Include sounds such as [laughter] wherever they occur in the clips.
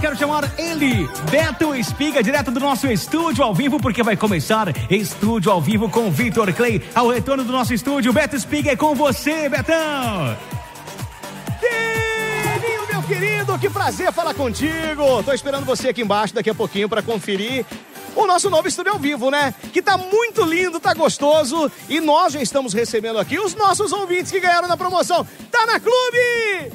quero chamar ele, Beto Espiga, direto do nosso estúdio ao vivo, porque vai começar estúdio ao vivo com Vitor Clay. Ao retorno do nosso estúdio, Beto Espiga é com você, Betão! Meu querido, que prazer falar contigo. Tô esperando você aqui embaixo daqui a pouquinho para conferir o nosso novo estúdio ao vivo, né? Que tá muito lindo, tá gostoso. E nós já estamos recebendo aqui os nossos ouvintes que ganharam na promoção. Tá na clube!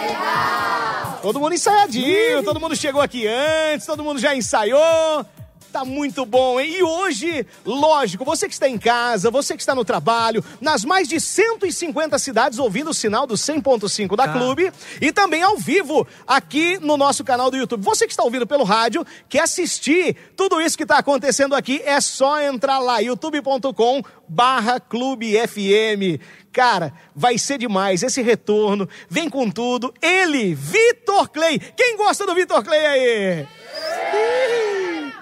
Legal! Todo mundo ensaiadinho, todo mundo chegou aqui antes, todo mundo já ensaiou. Tá muito bom, hein? E hoje, lógico, você que está em casa, você que está no trabalho, nas mais de 150 cidades ouvindo o sinal do 100.5 da Clube e também ao vivo aqui no nosso canal do YouTube. Você que está ouvindo pelo rádio, quer assistir tudo isso que está acontecendo aqui, é só entrar lá, youtube.com barra Clube FM. Cara, vai ser demais esse retorno. Vem com tudo. Ele, Vitor Clay. Quem gosta do Vitor Clay aí?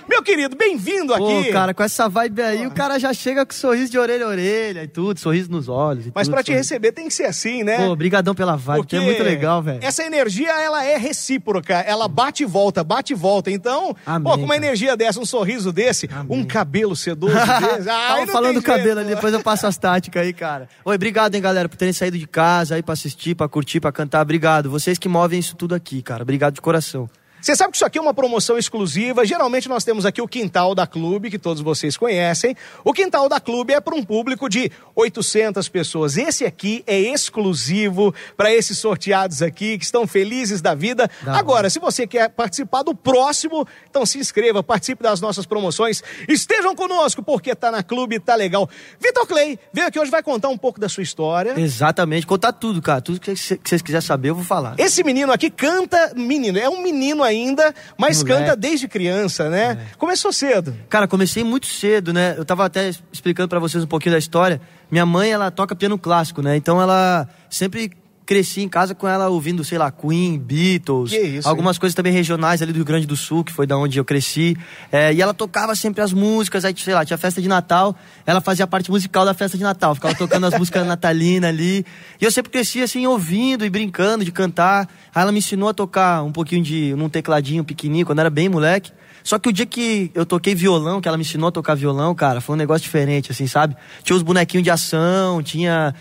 Meu querido, bem-vindo aqui. Pô, cara, com essa vibe aí, o cara já chega com sorriso de orelha a orelha e tudo, sorriso nos olhos. Mas pra te sorriso. receber tem que ser assim, né? Pô, brigadão pela vibe, que é muito legal, velho. Essa energia, ela é recíproca. Ela bate e volta, bate e volta. Então, Amém, pô, com uma energia dessa, um sorriso desse, um cabelo sedoso [laughs] desse. ai, Tava falando do cabelo ali, depois eu passo as táticas aí, cara. Oi, obrigado, hein, galera, por terem saído de casa aí pra assistir, pra curtir, pra cantar. Obrigado. Vocês que movem isso tudo aqui, cara. Obrigado de coração. Você sabe que isso aqui é uma promoção exclusiva. Geralmente nós temos aqui o Quintal da Clube, que todos vocês conhecem. O Quintal da Clube é para um público de 800 pessoas. Esse aqui é exclusivo para esses sorteados aqui que estão felizes da vida. Da Agora, se você quer participar do próximo, então se inscreva, participe das nossas promoções. Estejam conosco, porque tá na Clube, tá legal. Vitor Clay veio aqui hoje, vai contar um pouco da sua história. Exatamente, contar tudo, cara. Tudo que vocês quiserem saber, eu vou falar. Esse menino aqui canta, menino, é um menino ainda, mas Moleque. canta desde criança, né? Começou cedo. Cara, comecei muito cedo, né? Eu tava até explicando pra vocês um pouquinho da história. Minha mãe, ela toca piano clássico, né? Então ela sempre cresci em casa com ela ouvindo, sei lá, Queen, Beatles, Que isso, algumas coisas também regionais ali do Rio Grande do Sul, que foi da onde eu cresci. É, e ela tocava sempre as músicas, aí, sei lá, tinha festa de Natal, ela fazia a parte musical da festa de Natal, ficava tocando as [laughs] músicas natalinas ali. E eu sempre cresci assim, ouvindo e brincando de cantar. Aí ela me ensinou a tocar um pouquinho de num tecladinho pequenininho, quando era bem moleque. Só que o dia que eu toquei violão, que ela me ensinou a tocar violão, cara, foi um negócio diferente, assim, sabe? Tinha os bonequinhos de ação, tinha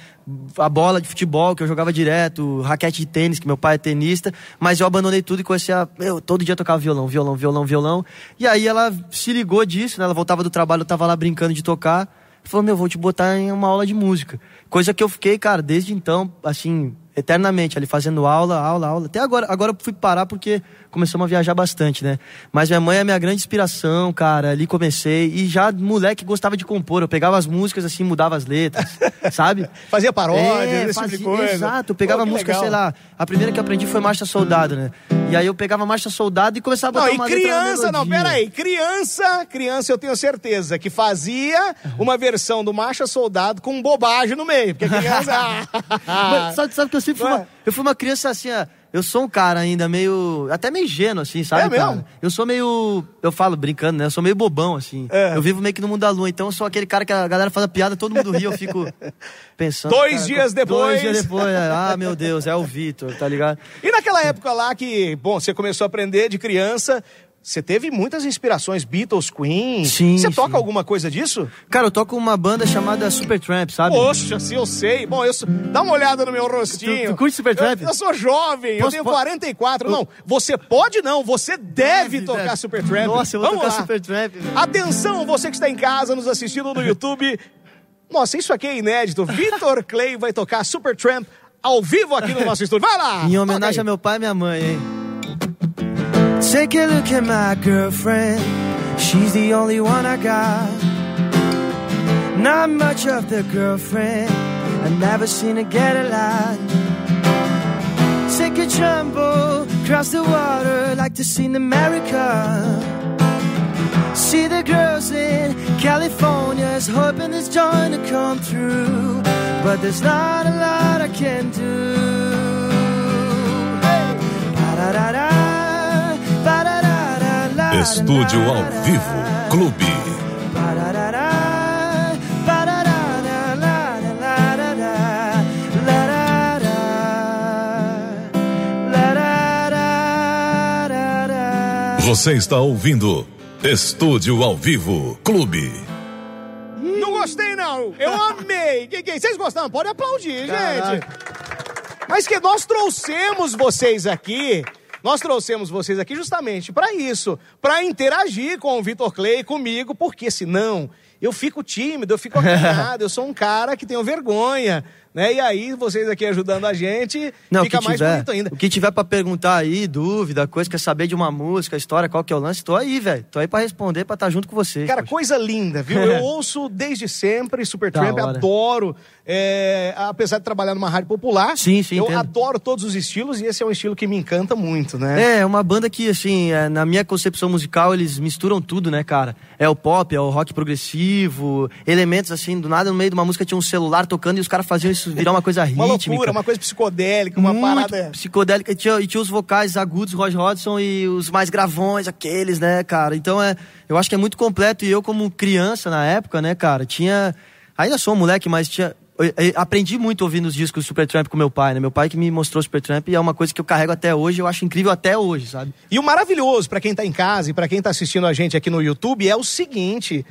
a bola de futebol que eu jogava direto, raquete de tênis, que meu pai é tenista, mas eu abandonei tudo e comecei a. Eu, todo dia tocava violão, violão, violão, violão. E aí ela se ligou disso, né? Ela voltava do trabalho, eu tava lá brincando de tocar. Falou, meu, vou te botar em uma aula de música. Coisa que eu fiquei, cara, desde então, assim, eternamente, ali fazendo aula, aula, aula. Até agora, agora eu fui parar porque começamos a viajar bastante, né? Mas minha mãe é a minha grande inspiração, cara. Ali comecei. E já moleque gostava de compor. Eu pegava as músicas assim, mudava as letras, [laughs] sabe? Fazia paródia, É, esse fazia- tipo de coisa. Exato, eu pegava Pô, música, legal. sei lá. A primeira que eu aprendi foi Marcha Soldado, né? E aí eu pegava Marcha Soldado e começava a Não, botar e uma na criança, não, pera aí. Criança, criança eu tenho certeza que fazia uma versão do Marcha Soldado com bobagem no meio. Porque criança. [laughs] Mas sabe, sabe que eu sempre fui uma, eu fui uma criança assim, ó, eu sou um cara ainda meio, até meio ingênuo assim, sabe, É mesmo? cara? Eu sou meio, eu falo brincando, né? Eu sou meio bobão assim. É. Eu vivo meio que no mundo da lua, então eu sou aquele cara que a galera faz a piada, todo mundo ri, eu fico [laughs] pensando. Dois cara, dias depois. Dois dias depois, é, ah, meu Deus, é o Vitor, tá ligado? E naquela época lá que, bom, você começou a aprender de criança, você teve muitas inspirações, Beatles, Queen. Sim, Você toca sim. alguma coisa disso? Cara, eu toco uma banda chamada Supertramp, sabe? Poxa, se eu sei. Bom, eu sou- dá uma olhada no meu rostinho. Tu- tu curte Supertramp? Eu, eu sou jovem, eu Posso- tenho po- 44. Não, você pode não, você deve, tocar deve. Supertramp. Nossa, eu vou Vamos tocar lá. Supertramp. Atenção, você que está em casa nos assistindo no YouTube. Nossa, isso aqui é inédito. Vitor [laughs] Clay vai tocar Supertramp ao vivo aqui no nosso estúdio. Vai lá! Em homenagem a meu pai e minha mãe, hein? Take a look at my girlfriend. She's the only one I got. Not much of the girlfriend. I've never seen her get a lot. Take a jumbo cross the water like to see in America. See the girls in California's hoping this joy to come through. But there's not a lot I can do. Hey! Ba-da-da-da, ba-da-da-da-la-la-la. Estúdio ao vivo, Clube. Você está ouvindo Estúdio ao Vivo Clube. Não gostei, não. Eu amei. Que, que, vocês gostaram? Pode aplaudir, gente. Mas que nós trouxemos vocês aqui. Nós trouxemos vocês aqui justamente para isso, para interagir com o Vitor Clay, comigo, porque senão eu fico tímido, eu fico [laughs] acanhado, eu sou um cara que tenho vergonha, né? E aí vocês aqui ajudando a gente, Não, fica mais tiver, bonito ainda. O que tiver pra perguntar aí, dúvida, coisa, quer saber de uma música, história, qual que é o lance, tô aí, velho. Tô aí pra responder, pra estar junto com vocês. Cara, poxa. coisa linda, viu? Eu [laughs] ouço desde sempre Supertramp, adoro. é, apesar de trabalhar numa rádio popular, Sim, sim, eu entendo. adoro todos os estilos e esse é um estilo que me encanta muito, né? É, é uma banda que, assim, é, na minha concepção musical, eles misturam tudo, né, cara? É o pop, é o rock progressivo, elementos, assim, do nada, no meio de uma música tinha um celular tocando e os caras faziam isso virar uma coisa Uma rítmica. loucura, uma coisa psicodélica, uma muito parada. psicodélica. E tinha, e tinha os vocais agudos, Roger Hodgson, e os mais gravões, aqueles, né, cara? Então, é, eu acho que é muito completo. E eu, como criança na época, né, cara, tinha... Ainda sou um moleque, mas tinha... eu- eu aprendi muito ouvindo os discos do Supertramp com meu pai, né? Meu pai que me mostrou o Supertramp e é uma coisa que eu carrego até hoje, eu acho incrível até hoje, sabe? E o maravilhoso pra quem tá em casa e pra quem tá assistindo a gente aqui no YouTube é o seguinte.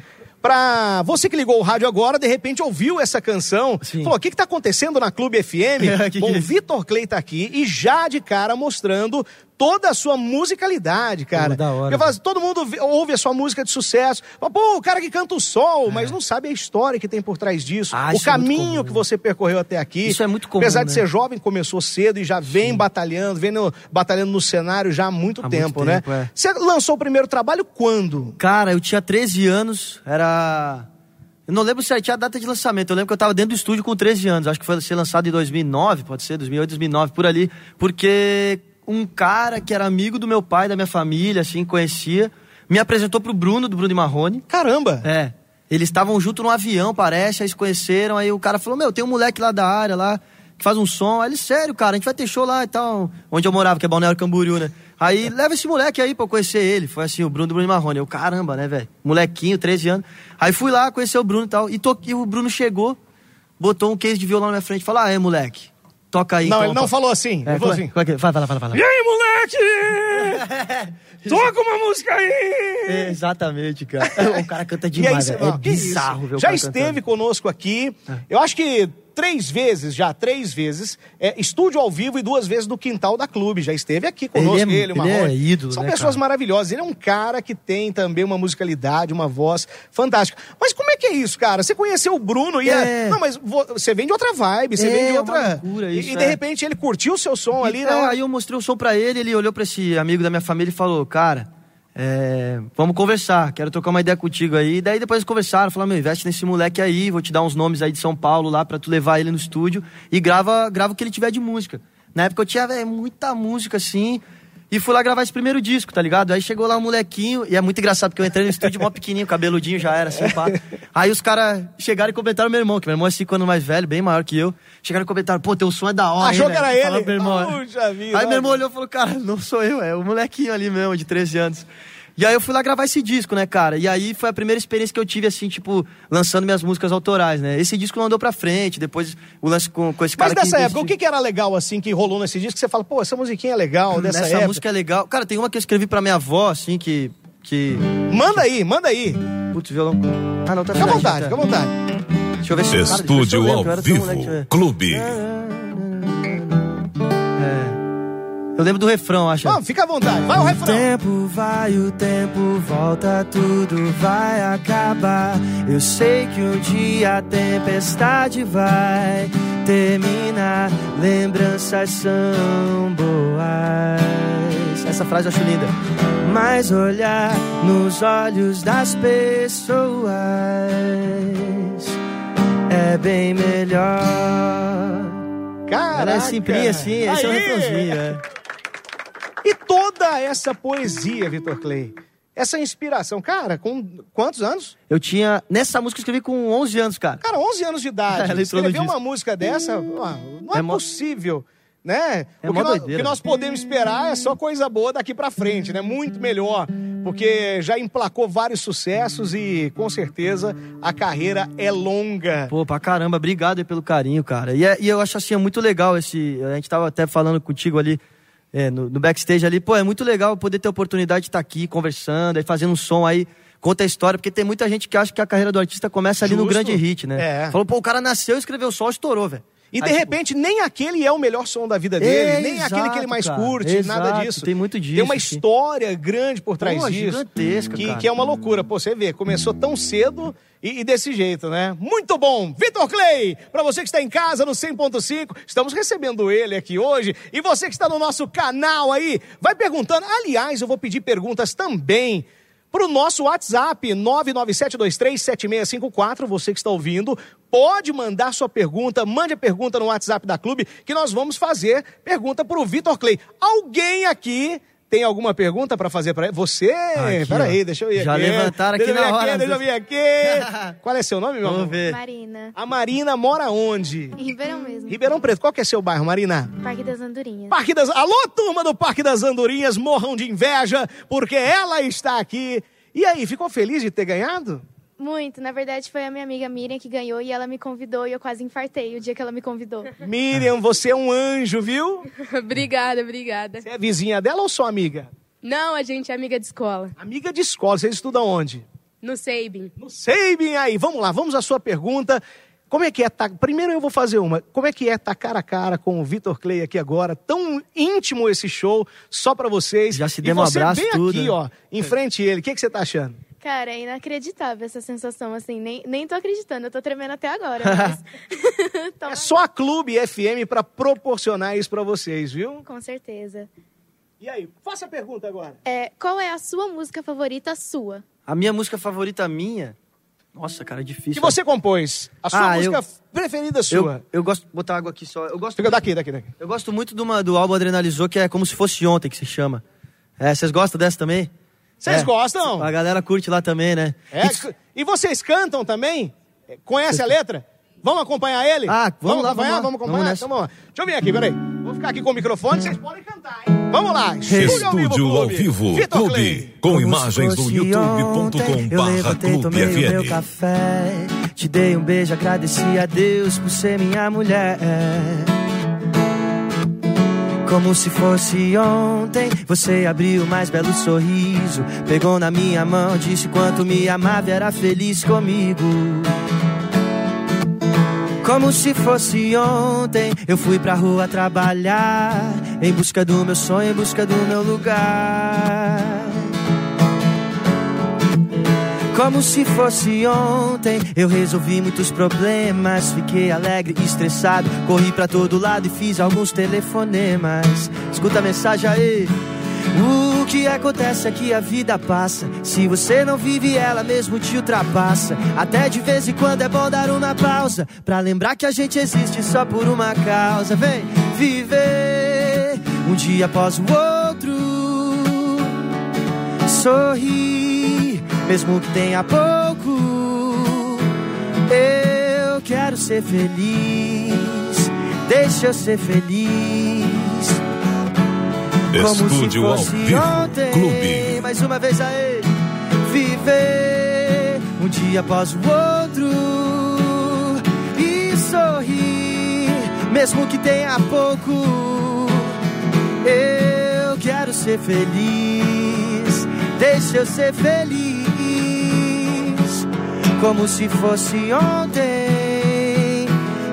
Pra você que ligou o rádio agora, de repente ouviu essa canção, Sim. falou: o que, que tá acontecendo na Clube FM? [laughs] Que Bom, que é? Vitor Clay tá aqui e já de cara mostrando toda a sua musicalidade, cara. Pô, da hora, Porque fala assim, todo mundo ouve a sua música de sucesso, fala, pô, o cara que canta o sol, mas não sabe a história que tem por trás disso, É. Ah, o é caminho comum. que você percorreu até aqui. Isso é muito comum, Apesar de né? ser jovem, começou cedo e já vem batalhando, vem no- batalhando no cenário já há muito Há muito tempo, né? tempo, é. Você lançou o primeiro trabalho quando? Cara, eu tinha 13 anos, era. Eu não lembro se tinha a data de lançamento, eu lembro que eu tava dentro do estúdio com 13 anos, acho que foi ser lançado em 2009, pode ser, 2008, 2009, por ali, porque um cara que era amigo do meu pai, da minha família, assim, conhecia, me apresentou pro Bruno, do Bruno e Marrone. Caramba! É. Eles estavam junto num avião, parece, aí se conheceram, aí o cara falou, meu, tem um moleque lá da área lá, que faz um som. Aí ele, sério, cara, a gente vai ter show lá e tal, onde eu morava, que é Balneário Camboriú, né? Aí leva esse moleque aí pra eu conhecer ele. Foi assim, o Bruno do Bruno Marrone. Eu, caramba, né, velho? Molequinho, 13 anos. Aí fui lá conhecer o Bruno e tal. E, to... e o Bruno chegou, botou um case de violão na minha frente e falou: Ah, é, moleque, toca aí. não, então, ele não toca." falou assim. É, ele falou é- assim. é Vai, vai, vai, vai. E aí, moleque? [laughs] Toca uma música aí! É, exatamente, cara. [laughs] O cara canta E demais, É isso? bizarro ver Já esteve cantando. conosco aqui, eu acho que três vezes, já três vezes, é, estúdio ao vivo e duas vezes no quintal da clube. Já esteve aqui conosco, Ele é- ele, ele é ídolo, São né, pessoas cara? maravilhosas. Ele é um cara que tem também uma musicalidade, uma voz fantástica. Mas como é que é isso, cara? Você conheceu o Bruno e é... É. Não, mas vo- você vem de outra vibe, você É, vem de uma outra... loucura e, isso, e de é. repente ele curtiu o seu som ali, É, né? aí eu mostrei o som pra ele, ele olhou pra esse amigo da minha família e falou, cara, é, vamos conversar, quero trocar uma ideia contigo aí. E daí depois eles conversaram, falaram, meu, investe nesse moleque aí, vou te dar uns nomes aí de São Paulo lá pra tu levar ele no estúdio e grava, grava o que ele tiver de música. Na época eu tinha véi, muita música assim. E fui lá gravar esse primeiro disco, tá ligado? Aí chegou lá um molequinho, e é muito engraçado, porque eu entrei no estúdio mó pequenininho, cabeludinho já era, assim, pá. Aí os caras chegaram e comentaram meu irmão, que meu irmão é cinco anos mais velho, bem maior que eu. Chegaram e comentaram, pô, teu som é da hora, Achou hein, que era ele? Pro meu irmão. Vida. Aí meu irmão olhou e falou, cara, não sou eu, é o molequinho ali mesmo, de 13 anos. E aí eu fui lá gravar esse disco, né, cara? E aí foi a primeira experiência que eu tive, assim, tipo, lançando minhas músicas autorais, né? Esse disco não andou pra frente, depois o lance com, com esse cara Mas nessa que época, o que, que era legal, assim, que rolou nesse disco? Que você fala, pô, essa musiquinha é legal, dessa Nessa época. música é legal. Cara, tem uma que eu escrevi pra minha avó, assim, que... que... Manda aí, manda aí. Putz, violão... Ah, não, tá Fica à vontade, tá. fica à vontade. Deixa eu ver se... eu Estúdio lembro, ao eu tão vivo, ver. Clube. É. Eu lembro do refrão, acho. Vamos, fica à vontade. Vai o O refrão. tempo vai, o tempo volta, tudo vai acabar. Eu sei que um dia a tempestade vai terminar. Lembranças são boas. Essa frase eu acho linda. Mas olhar nos olhos das pessoas é bem melhor. Caraca. Ela é simplinha assim, esse é o Aí. refrãozinho, é. Toda essa poesia, Vitor Clay, essa inspiração, cara, com quantos anos? Eu tinha. Nessa música eu escrevi com 11 anos, cara. Cara, 11 anos de idade. [laughs] Ela Escrever uma música dessa, não é, É possível. Né? É o, que nós, o que nós podemos esperar é só coisa boa daqui pra frente, né? Muito melhor, porque já emplacou vários sucessos e com certeza a carreira é longa. Pô, pra caramba, obrigado aí pelo carinho, cara. E, é- e eu acho assim, é muito legal esse. A gente tava até falando contigo ali. É, no, no backstage ali, pô, é muito legal poder ter a oportunidade de estar aqui conversando, aí fazendo um som aí, conta a história, porque tem muita gente que acha que a carreira do artista começa ali no Justo. grande hit, né? É. Falou, pô, o cara nasceu, escreveu som, estourou, velho. E de Aí, tipo, repente, nem aquele é o melhor som da vida dele, É, nem aquele que ele exato, mais cara. curte, nada Exato, disso. tem muito disso, Tem uma assim. história grande por trás Pô, disso. gigantesca, que, cara. que é uma loucura. Pô, você vê, começou tão cedo e, e desse jeito, né? Muito bom! Vitor Clay, pra você que está em casa no 100.5, estamos recebendo ele aqui hoje. E você que está no nosso canal aí, vai perguntando. Aliás, eu vou pedir perguntas também para o nosso WhatsApp, 997237654. Você que está ouvindo, pode mandar sua pergunta, mande a pergunta no WhatsApp da Clube, que nós vamos fazer pergunta para o Vitor Clay. Alguém aqui tem alguma pergunta para fazer para? Você? Aqui, Peraí, ó. deixa eu ir Já aqui. levantaram aqui deixa eu vir na hora. Deixa eu vir aqui. [laughs] Qual é seu nome, meu Vamos amor? ver. Marina. A Marina mora onde? Em Ribeirão mesmo. Ribeirão Preto. Qual que é seu bairro, Marina? Parque das Andorinhas. Parque das... Alô, turma do Parque das Andorinhas, morram de inveja, porque ela está aqui. E aí, ficou feliz de ter ganhado? Muito. Na verdade, foi a minha amiga Miriam que ganhou e ela me convidou e eu quase infartei o dia que ela me convidou. [laughs] Miriam, você é um anjo, viu? [laughs] obrigada, obrigada. Você é vizinha dela ou só amiga? Não, a gente é amiga de escola. Amiga de escola, vocês estudam onde? No Seibin. Não sei bem aí. Vamos lá, vamos à sua pergunta. Como é que é estar... Primeiro eu vou fazer uma. Como é que é estar cara a cara com o Vitor Clay aqui agora? Tão íntimo esse show, só pra vocês. Já se E demos um você abraço, bem tudo, aqui, né? ó, em frente a ele. O que, que você tá achando? Cara, é inacreditável essa sensação, assim. Nem, nem tô acreditando, eu tô tremendo até agora. [laughs] Mas... [laughs] É só a Clube FM pra proporcionar isso pra vocês, viu? Com certeza. E aí, faça a pergunta agora. É, qual é a sua música favorita sua? A minha música favorita minha. Nossa, cara, é difícil. que você compôs? A sua Ah, música eu- preferida eu, sua? eu gosto. Botar água aqui só. Eu gosto, Fica daqui, daqui, daqui. eu gosto muito de uma, do álbum Adrenalizou, que é como se fosse ontem, que se chama. É, vocês gostam dessa também? Vocês É. gostam? A galera curte lá também, né? É, e vocês cantam também? Conhece a letra? Vamos acompanhar ele? Ah, vamos lá, acompanhar? vamos lá. Vamos acompanhar? Vamos então vamos lá. Deixa eu vir aqui, peraí. Vou ficar aqui com o microfone, vocês podem cantar, hein? Vamos lá. Estúdio ao Clube. vivo, Vitor Clube, Clay. com imagens fosse youtube.com barra levantei, Clube o meu FM. café. Te dei um beijo, agradeci a Deus por ser minha mulher. Como se fosse ontem, você abriu o mais belo sorriso. Pegou na minha mão, disse quanto me amava e era feliz comigo. Como se fosse ontem, eu fui pra rua trabalhar. Em busca do meu sonho, em busca do meu lugar. Como se fosse ontem, eu resolvi muitos problemas. Fiquei alegre estressado. Corri pra todo lado e fiz alguns telefonemas. Escuta a mensagem aí. O que acontece é que a vida passa. Se você não vive, ela mesmo te ultrapassa. Até de vez em quando é bom dar uma pausa. Pra lembrar que a gente existe só por uma causa. Vem viver um dia após o outro sorrir, mesmo que tenha pouco. Eu quero ser feliz, deixa eu ser feliz. Como Estúdio ao fosse vivo, ontem, Clube. mais uma vez aí, viver um dia após o outro e sorrir, mesmo que tenha pouco. Eu quero ser feliz, deixa eu ser feliz, como se fosse ontem,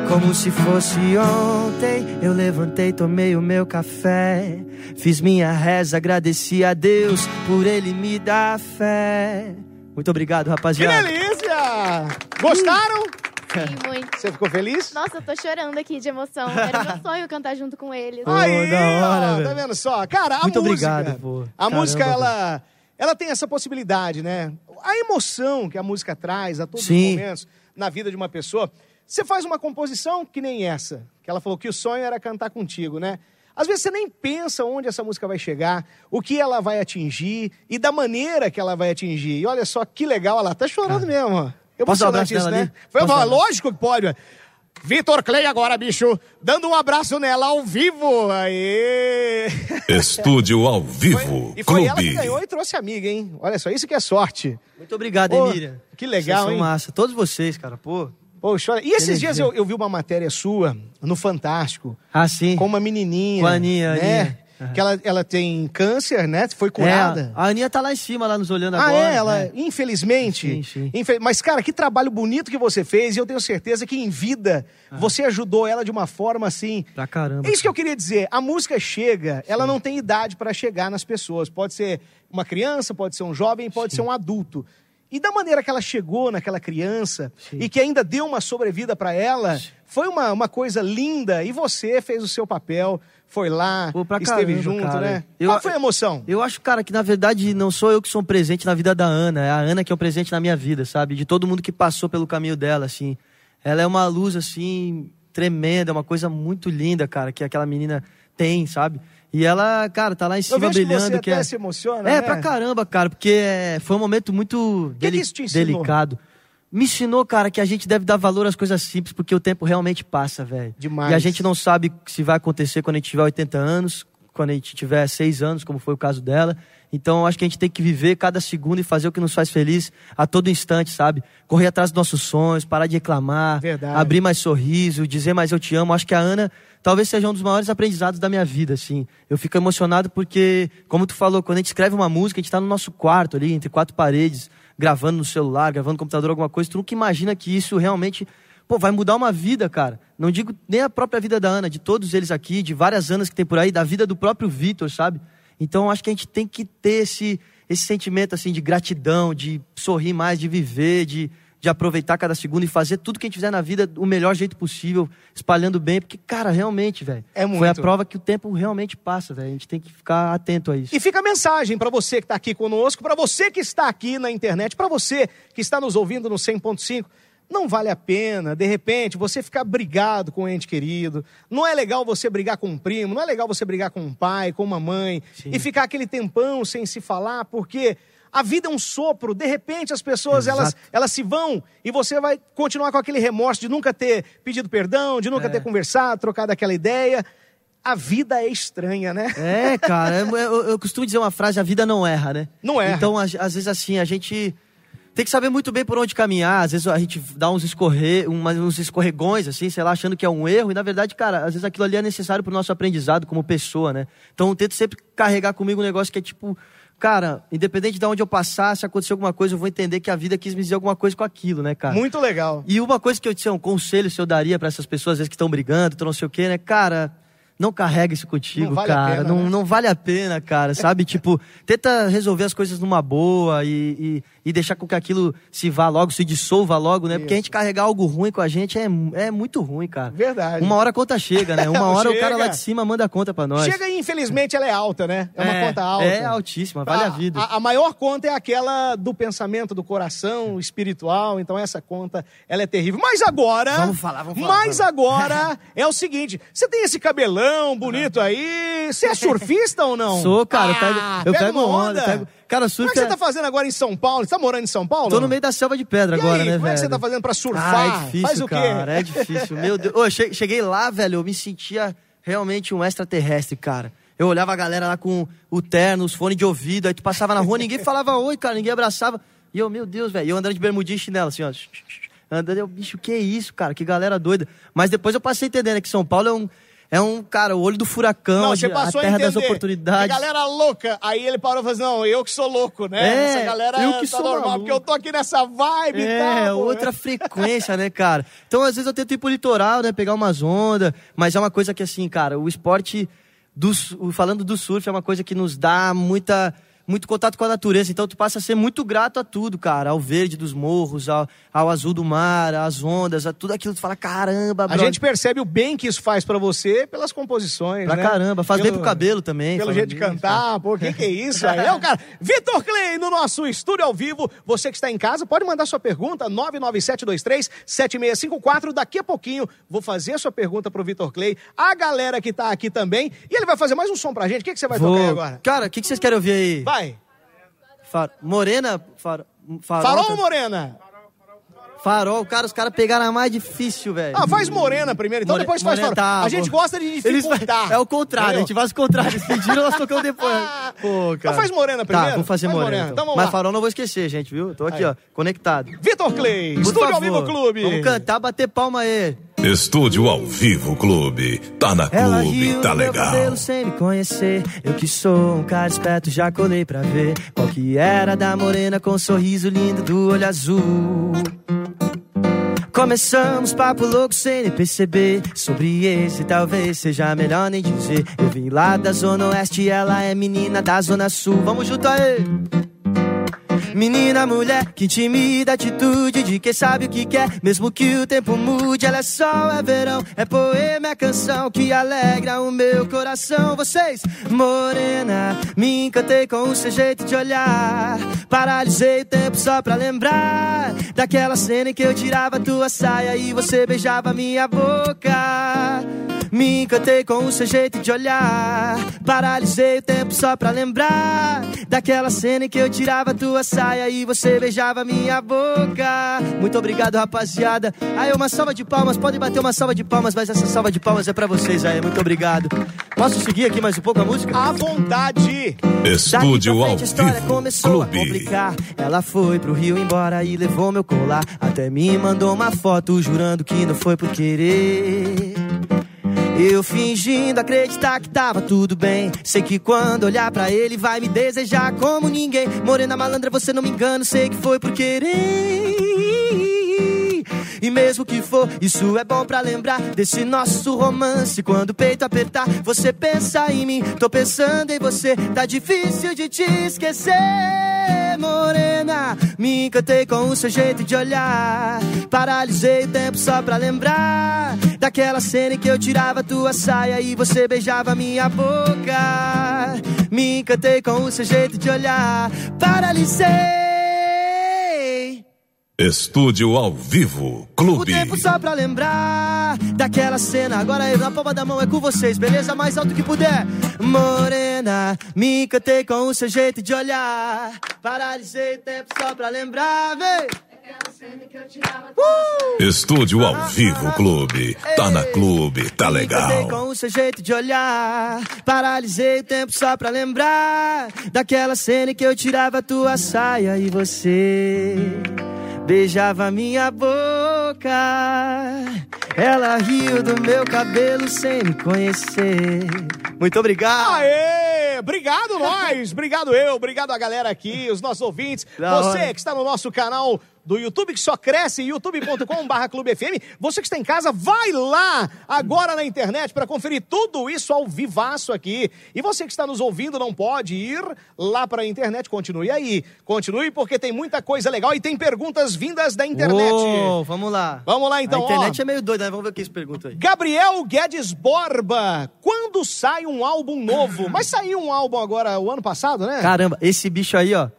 como se fosse ontem. Eu levantei, tomei o meu café, fiz minha reza, agradeci a Deus por Ele me dar fé. Muito obrigado, Que rapaziada. delícia! Gostaram? Sim, muito. Você ficou feliz? Nossa, eu tô chorando aqui de emoção. [laughs] Era meu sonho cantar junto com eles. Aí, da hora, ó, tá vendo só? Cara, a Muito música. obrigado, pô. A Caramba, música, ela, ela tem essa possibilidade, né? A emoção que a música traz a todos Sim. os momentos na vida de uma pessoa. Você faz uma composição que nem essa, que ela falou que o sonho era cantar contigo, né? Às vezes você nem pensa onde essa música vai chegar, o que ela vai atingir e da maneira que ela vai atingir. E olha só que legal, ela tá chorando mesmo. ó. Posso dar um abraço isso, né? Foi, lógico que pode. Vitor Clay agora, bicho, dando um abraço nela ao vivo. Aê! [laughs] Estúdio ao vivo, E foi ela que Clube. ganhou e trouxe amiga, hein? Olha só, isso que é sorte. Muito obrigado, Pô, Miriam. que legal, Vocês são hein? massa. Todos vocês, cara, pô. Poxa, olha. E esses Energia. dias eu, eu vi uma matéria sua no Fantástico, Ah, sim. com uma menininha. Com a Aninha, né? Aninha. Que ela, ela tem câncer, né? Foi curada. É, a Aninha tá lá em cima, lá nos olhando Ah, agora. é? Ela, né? infelizmente. Sim, sim. infe- Mas, cara, que trabalho bonito que você fez. E eu tenho certeza que em vida você ajudou ela de uma forma assim. Pra caramba. É isso que eu queria dizer. A música chega, ela não tem idade para chegar nas pessoas. Pode ser uma criança, pode ser um jovem, pode ser um adulto. E da maneira que ela chegou naquela criança e que ainda deu uma sobrevida para ela, foi uma, uma coisa linda. E você fez o seu papel, foi lá, esteve caramba, junto, cara. né? Eu- Qual foi a emoção? Eu acho, cara, que na verdade não sou eu que sou um presente na vida da Ana, é a Ana que é um presente na minha vida, sabe? De todo mundo que passou pelo caminho dela, assim. Ela é uma luz, assim, tremenda, é uma coisa muito linda, cara, que aquela menina tem, sabe? E ela, cara, tá lá em Eu cima que brilhando. você que até é... se emociona, É, né? pra caramba, cara, porque é, foi um momento muito Que que deli- ensinou? delicado. Me ensinou, cara, que a gente deve dar valor às coisas simples, porque o tempo realmente passa, velho. Demais. E a gente não sabe se vai acontecer quando a gente tiver 80 anos, quando a gente tiver 6 anos, como foi o caso dela. Então, eu acho que a gente tem que viver cada segundo e fazer o que nos faz feliz a todo instante, sabe? Correr atrás dos nossos sonhos, parar de reclamar, Verdade. abrir mais sorriso, dizer mais eu te amo. Acho que a Ana talvez seja um dos maiores aprendizados da minha vida, assim. Eu fico emocionado porque, como tu falou, quando a gente escreve uma música, a gente tá no nosso quarto ali, entre quatro paredes, gravando no celular, gravando no computador, alguma coisa, tu nunca imagina que isso realmente, pô, vai mudar uma vida, cara. Não digo nem a própria vida da Ana, de todos eles aqui, de várias Anas que tem por aí, da vida do próprio Vitor, sabe? Então, acho que a gente tem que ter esse, esse sentimento, assim, de gratidão, de sorrir mais, de viver, de, de aproveitar cada segundo e fazer tudo que a gente fizer na vida do melhor jeito possível, espalhando bem, porque, cara, realmente, velho, É foi a muito. prova que o tempo realmente passa, velho. A gente tem que ficar atento a isso. E fica a mensagem para você que está aqui conosco, para você que está aqui na internet, para você que está nos ouvindo no 100.5. Não vale a pena, de repente, você ficar brigado com um ente querido. Não é legal você brigar com um primo, não é legal você brigar com um pai, com uma mãe, e ficar aquele tempão sem se falar, porque a vida é um sopro. De repente, as pessoas elas, Exato. elas se vão e você vai continuar com aquele remorso de nunca ter pedido perdão, de nunca É. ter conversado, trocado aquela ideia. A vida é estranha, né? É, cara, eu, eu- eu costumo dizer uma frase, a vida não erra, né? Não erra. Então, às, vezes assim, a gente tem que saber muito bem por onde caminhar. Às vezes a gente dá uns, escorre, uns escorregões, assim, sei lá, achando que é um erro. E na verdade, cara, às vezes aquilo ali é necessário pro nosso aprendizado como pessoa, né? Então eu tento sempre carregar comigo um negócio que é tipo, cara, independente de onde eu passar, se acontecer alguma coisa, eu vou entender que a vida quis me dizer alguma coisa com aquilo, né, cara? Muito legal. E uma coisa que eu disse, um conselho se eu daria pra essas pessoas, às vezes que estão brigando, estão não sei o quê, né? Cara, não carrega isso contigo, Não vale a cara. pena, não, né? não vale a pena, cara, sabe? [laughs] tipo, tenta resolver as coisas numa boa e, e, e deixar com que aquilo se vá logo, se dissolva logo, né? Porque a gente carregar algo ruim com a gente é, é muito ruim, cara. Verdade. Uma hora a conta chega, né? [laughs] Uma hora o cara lá de cima manda a conta pra nós. Chega e, infelizmente, ela é alta, né? É uma conta alta. É altíssima, vale a, vida. A, a maior conta é aquela do pensamento, do coração, espiritual. Então, essa conta, ela é terrível. Mas agora... Vamos falar, vamos falar, Mas agora [laughs] é o seguinte. Você tem esse cabelão bonito aí. Você é surfista ou não? Sou, cara, eu pego, Ah, eu pega pego uma onda. eu pego- Cara, Como surf é que você é- tá fazendo agora em São Paulo? Você tá morando em São Paulo? Tô no meio da selva de pedra E agora, aí, né, como é que você velho? tá fazendo pra surfar? Ah, é difícil, Faz o quê? cara, é difícil. Meu Deus. Ô, che- cheguei lá, velho, eu me sentia realmente um extraterrestre, cara. Eu olhava a galera lá com o terno, os fones de ouvido, aí tu passava na rua, ninguém [laughs] falava oi, cara, ninguém abraçava. E eu, meu Deus, velho, e eu andando de bermudinha e chinelo, assim, ó. Andando, eu, bicho, que isso, cara, que galera doida. Mas depois eu passei entendendo né, que São Paulo é um, é um cara, o olho do furacão, Não, a terra a das oportunidades. A galera louca. Aí ele parou e falou assim, não, eu que sou louco, né? É, Essa galera eu que tá sou normal, maluco. porque eu tô aqui nessa vibe e É, tal. pô. outra frequência, né, cara? Então, às vezes eu tento ir pro litoral, né, pegar umas ondas, mas é uma coisa que, assim, cara, o esporte, do, falando do surf, é uma coisa que nos dá muita, muito contato com a natureza. Então, tu passa a ser muito grato a tudo, cara, ao verde dos morros, ao, ao azul do mar, às ondas, a tudo aquilo. Tu fala, caramba, A brother. gente percebe o bem que isso faz pra você pelas composições, Pra né? caramba, faz bem Pelo- pro cabelo também. Pelo jeito de cantar, pô, o que, que é isso aí? É o cara. [laughs] Vitor Clay no nosso estúdio ao vivo. Você que está em casa, pode mandar sua pergunta, 997237654. Daqui a pouquinho vou fazer a sua pergunta pro Vitor Clay, a galera que tá aqui também. E ele vai fazer mais um som pra gente. O que, que você vai Vou- tocar agora? Cara, o que, que vocês querem ouvir aí? Vai. Far- Morena? Far... Farol? Farol ou Morena? Farol, cara, os caras pegaram a mais difícil, velho. Ah, faz Morena primeiro, então More- depois faz Morena, Farol. tá, a gente gosta de Eles- dificultar. é o contrário, a Entendeu? gente faz o contrário. Eles pediram, nós tocamos depois. [laughs] Pô, cara. Então faz Morena primeiro. Tá, vamos fazer Faz morena. Morena. então. Então Mas lá. farol não vou esquecer, gente, viu? Tô aqui, Aí. ó, conectado. Vitor Clay, Por Estúdio ao favor, Vivo Clube. Vamos cantar, bater palma aí. Estúdio ao vivo clube. Tá na Ela clube, riu tá legal. cabelo sem me conhecer. Eu que sou um cara esperto, já colei pra ver qual que era da morena com o sorriso lindo do olho azul. Começamos papo louco sem nem perceber Sobre esse talvez seja melhor nem dizer Eu vim lá da zona oeste, ela é menina da zona sul Vamos junto aí! Menina, mulher, que intimida atitude de quem sabe o que quer, mesmo que o tempo mude. Ela é sol, é verão, é poema, é canção que alegra o meu coração. Vocês, morena, me encantei com o seu jeito de olhar. Paralisei o tempo só pra lembrar daquela cena em que eu tirava tua saia e você beijava minha boca. Me encantei com o seu jeito de olhar. Paralisei o tempo só pra lembrar daquela cena em que eu tirava tua saia e você beijava minha boca. Muito obrigado, rapaziada. Aí, uma salva de palmas. Podem bater uma salva de palmas, mas essa salva de palmas é pra vocês aí. Muito obrigado. Posso seguir aqui mais um pouco a música? À vontade. Estúdio frente a história vivo começou a clube. complicar. Ela foi pro Rio embora e levou meu colar. Até me mandou uma foto jurando que não foi por querer. Eu fingindo acreditar que tava tudo bem. Sei que quando olhar pra ele vai me desejar como ninguém. Morena malandra, você não me engana, sei que foi por querer. E mesmo que for, isso é bom pra lembrar desse nosso romance. Quando o peito apertar, você pensa em mim. Tô pensando em você, tá difícil de te esquecer. Morena, me encantei com o seu jeito de olhar. Paralisei o tempo só pra lembrar daquela cena em que eu tirava tua saia e você beijava minha boca. Me encantei com o seu jeito de olhar. Paralisei. Estúdio ao vivo O clube. tempo só pra lembrar daquela cena. Agora eu, na palma da mão é com vocês, beleza? Mais alto que puder. Morena, me encantei com o seu jeito de olhar. Paralisei o tempo só pra lembrar, vem. Estúdio ao vivo clube. Tá na clube, tá Me encantei legal. com o seu jeito de olhar. Paralisei o tempo só pra lembrar daquela cena em que eu tirava tua saia e você beijava minha boca. Ela riu do meu cabelo sem me conhecer. Muito obrigado. Aê! Obrigado [laughs] nós, obrigado eu, obrigado a galera aqui, os nossos ouvintes, Da você hora. que está no nosso canal do YouTube que só cresce, youtube.com.br Clube FM. Você que está em casa, vai lá agora na internet para conferir tudo isso ao vivaço aqui. E você que está nos ouvindo não pode ir lá para a internet, continue aí. Continue porque tem muita coisa legal e tem perguntas vindas da internet. Ô, vamos lá. Vamos lá então, A internet ó. é meio doida, né? Vamos ver o que eles perguntam aí. Gabriel Guedes Borba, quando sai um álbum novo? Mas saiu um álbum agora o ano passado, né? Caramba, esse bicho aí, ó.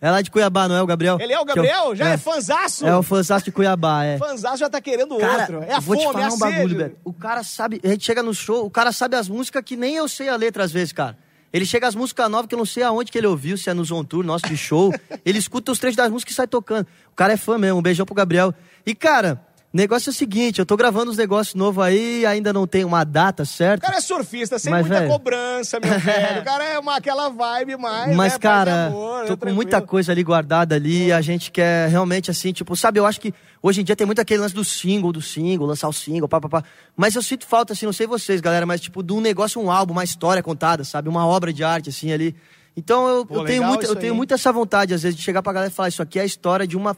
É lá de Cuiabá, não é o Gabriel? Ele é o Gabriel? Já é, fanzaço? É o fãzaço de Cuiabá, é. Fanzaço já tá querendo Cara, outro. É a eu vou fome, te falar é um bagulho, velho. O cara sabe, a gente chega no show, o cara sabe as músicas que nem eu sei a letra às vezes, cara. Ele chega às músicas novas que eu não sei aonde que ele ouviu, se é no Zon Tour, nosso de show. [laughs] ele escuta os trechos das músicas e sai tocando. O cara é fã mesmo, um beijão pro Gabriel. E, cara, negócio é o seguinte, eu tô gravando uns negócios novos aí, ainda não tem uma data O certa. cara é surfista, sem Mas, muita velho. cobrança, meu [laughs] velho. O cara é uma, aquela vibe mais. Mas, né, cara, amor, tô é com muita coisa ali guardada ali. A gente quer realmente, assim, tipo, sabe, eu acho que hoje em dia tem muito aquele lance do single, do single, lançar o single, pá, pá, pá. Mas eu sinto falta, assim, não sei vocês, galera, mas, tipo, de um negócio, um álbum, uma história contada, sabe? Uma obra de arte, assim, ali. Então eu, Pô, eu tenho, muito, eu tenho muito essa vontade, às vezes, de chegar pra galera e falar: Isso aqui é a história de uma,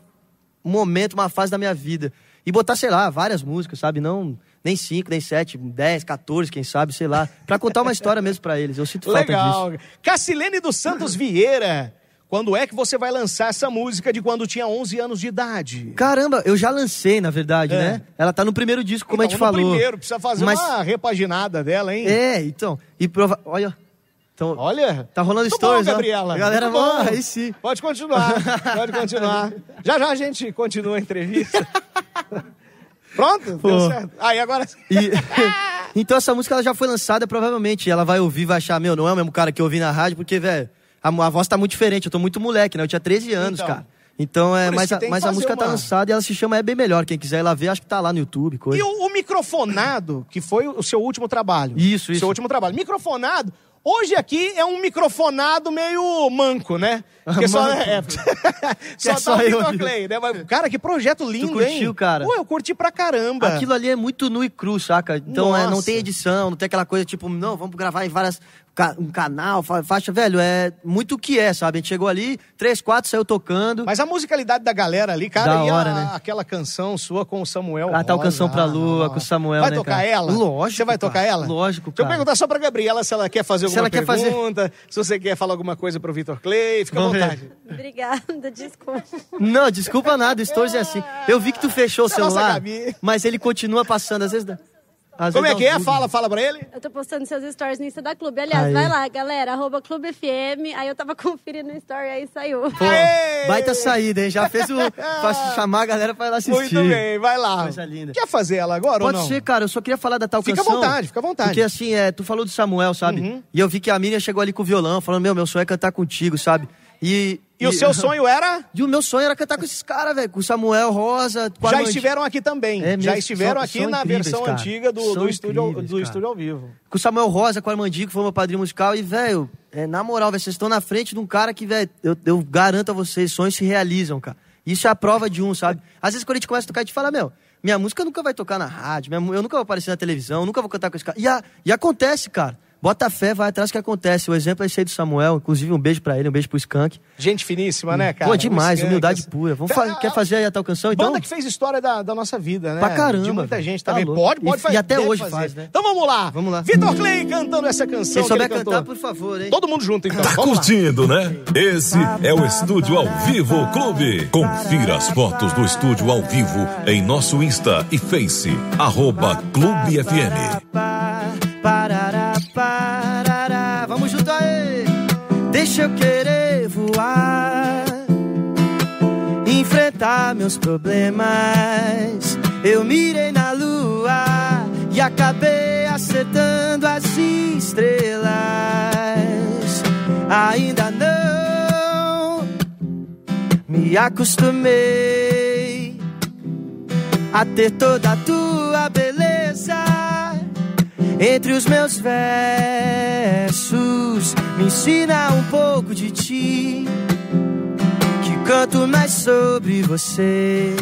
um momento, uma fase da minha vida. E botar, sei lá, várias músicas, sabe? Não. Nem cinco, nem sete, dez, 14, quem sabe, sei lá. Pra contar uma história mesmo pra eles. Eu sinto falta disso. Legal. Cacilene dos Santos Vieira. Quando é que você vai lançar essa música de quando tinha 11 anos de idade? Caramba, eu já lancei, na verdade, É. né? Ela tá no primeiro disco, como a Então, gente no falou. primeiro, precisa fazer Mas- uma repaginada dela, hein? É, então. E prova... Olha. Então, Olha. Tá rolando stories, bom, ó. Gabriela. A galera, bom. ó, aí sim. Pode continuar, [laughs] pode continuar. Já já a gente continua a entrevista. [laughs] Pronto? Deu Pô. certo. Aí agora sim. E- [laughs] então essa música ela já foi lançada, provavelmente. Ela vai ouvir, vai achar, meu, não é o mesmo cara que eu ouvi na rádio, porque, velho, a, a voz tá muito diferente. Eu tô muito moleque, né? Eu tinha 13 anos, Então. cara. Então, é, mas, a, mas a música tá uma- lançada e ela se chama É Bem Melhor. Quem quiser ir lá ver, acho que tá lá no YouTube, coisa. E o, o microfonado, que foi o seu último trabalho. Isso, Seu isso. último trabalho. Microfonado, Hoje aqui é um microfonado meio manco, né? [laughs] Porque só, Manco. é, [laughs] só, é tá só o eu Vitor ali. Clay, né? Mas, Cara, que projeto lindo, curtiu, hein? cara? Pô, eu curti pra caramba. Aquilo ali é muito nu e cru, saca? Então é, não tem edição, não tem aquela coisa tipo, não, vamos gravar em várias. Um canal, fa- faixa, velho, é muito o que é, sabe? A gente chegou ali, três, quatro, saiu tocando. Mas a musicalidade da galera ali, cara, Da e a- hora, né? aquela canção sua com o Samuel Ah, tá o Rosa. Canção pra Lua, não. com o Samuel, Vai né, tocar cara? ela? Lógico, Você vai cara. tocar ela? Lógico, Deixa eu cara. perguntar só pra Gabriela se ela quer fazer Se alguma ela quer fazer- pergunta, se você quer falar alguma coisa pro Vitor Clay, fica à Vamos ver. vontade. Obrigada, desculpa. Não, desculpa nada, o Stories é assim. Eu vi que tu fechou o é a celular, mas ele continua passando, às vezes. Às Como é que é? Fala, fala pra ele. Eu tô postando seus stories no Insta da Clube. Aliás, Aí. vai lá, galera, arroba Clube FM. Aí eu tava [laughs] conferindo o story, aí saiu. Pô, Aê! baita saída, hein? Já fez o. [laughs] pra chamar a galera pra ir lá assistir. Muito bem, vai lá. Coisa linda. Quer fazer ela agora Pode ou não? ser, cara. Eu só queria falar da tal Fica à canção. vontade, fica à vontade. Porque assim, é, tu falou do Samuel, sabe? Uhum. E eu vi que a Miriam chegou ali com o violão, falando, meu, meu sonho é cantar contigo, sabe? E. E o seu [laughs] sonho era? E o meu sonho era cantar com esses caras, velho. Com o Samuel, Rosa, com Já estiveram aqui também. É Já estiveram são- aqui são na versão cara. antiga do, do, estúdio, do cara. estúdio ao vivo. Com o Samuel Rosa, com o Armandinho, que foi meu padrinho musical. E, velho, é, na moral, velho, vocês estão na frente de um cara que, velho, eu, eu garanto a vocês, sonhos se realizam, cara. Isso é a prova de um, sabe? Às vezes quando a gente começa a tocar, a gente fala, meu, minha música nunca vai tocar na rádio, minha eu nunca vou aparecer na televisão, eu nunca vou cantar com esse cara. E, a- e acontece, cara. Bota fé, vai atrás que acontece. O exemplo é esse aí do Samuel, inclusive um beijo pra ele, um beijo pro Skank. Gente finíssima, né, cara? Pô, demais, Skank, humildade essa- pura. Vamos fa- quer fazer aí a tal canção, então? Banda que fez história da, da nossa vida, né? Pra caramba, De muita gente Tá também. louco. pode, pode E- fazer. e até hoje fazer. faz, né? Então vamos lá. Vamos lá. Vitor Clay cantando essa canção. Que souber ele cantou. cantar, por favor, hein? Todo mundo junto, então. Tá Vamos lá. curtindo, né? Esse é o Estúdio ao Vivo Clube. Confira as fotos do estúdio ao vivo em nosso Insta e Face, arroba Clube FM. Parará, parará. Vamos junto aí. Deixa eu querer voar, enfrentar meus problemas. Eu mirei na lua e acabei acertando as estrelas. Ainda não me acostumei a ter toda a tua beleza entre os meus versos. Me ensina um pouco de ti, que canto mais sobre você.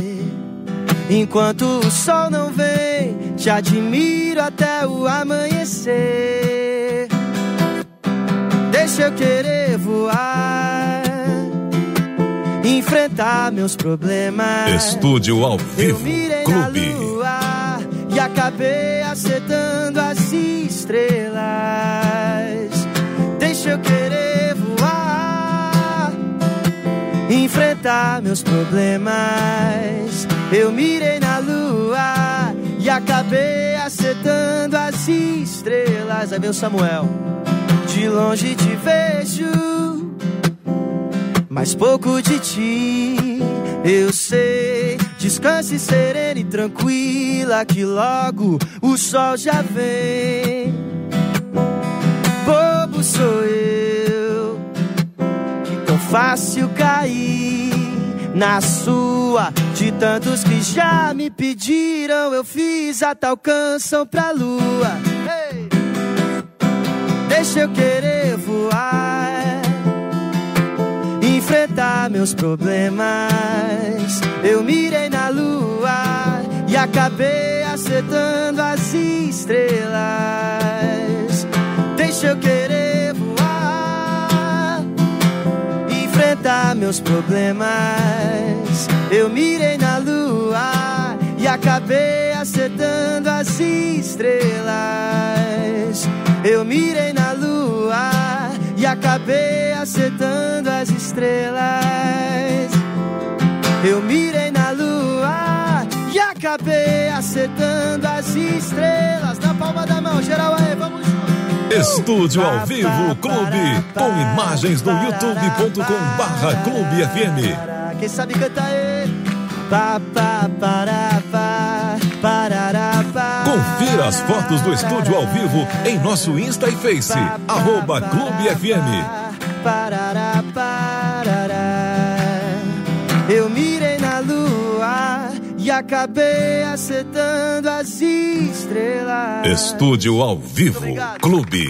Enquanto o sol não vem, te admiro até o amanhecer. Deixa eu querer voar, enfrentar meus problemas. Estúdio ao Eu Vivo mirei na Clube. lua e acabei acertando as estrelas. Deixa eu querer voar, enfrentar meus problemas. Eu mirei na lua e acabei acertando as estrelas. Aí vem o Samuel, de longe te vejo mas pouco de ti eu sei. Descanse serena e tranquila, que logo o sol já vem. Bobo sou eu, que tão fácil cair na sua. De tantos que já me pediram, eu fiz a tal canção pra lua. Ei! Deixa eu querer voar meus problemas. Eu mirei na lua e acabei acertando as estrelas. Deixa eu querer voar, enfrentar meus problemas. Eu mirei na lua e acabei acertando as estrelas. Eu mirei na lua e acabei acertando as estrelas. Eu mirei na lua e acabei acertando as estrelas. Na palma da mão, geral aí, vamos. Estúdio ao Vivo Clube, com imagens no youtube.com barra Clube FM. Quem sabe canta aí? Pá, parará, pá. Confira as fotos do estúdio ao vivo em nosso Insta e Face, arroba Clube FM. Parará, parará. Eu mirei na lua e acabei acertando as estrelas. Estúdio ao Vivo Clube.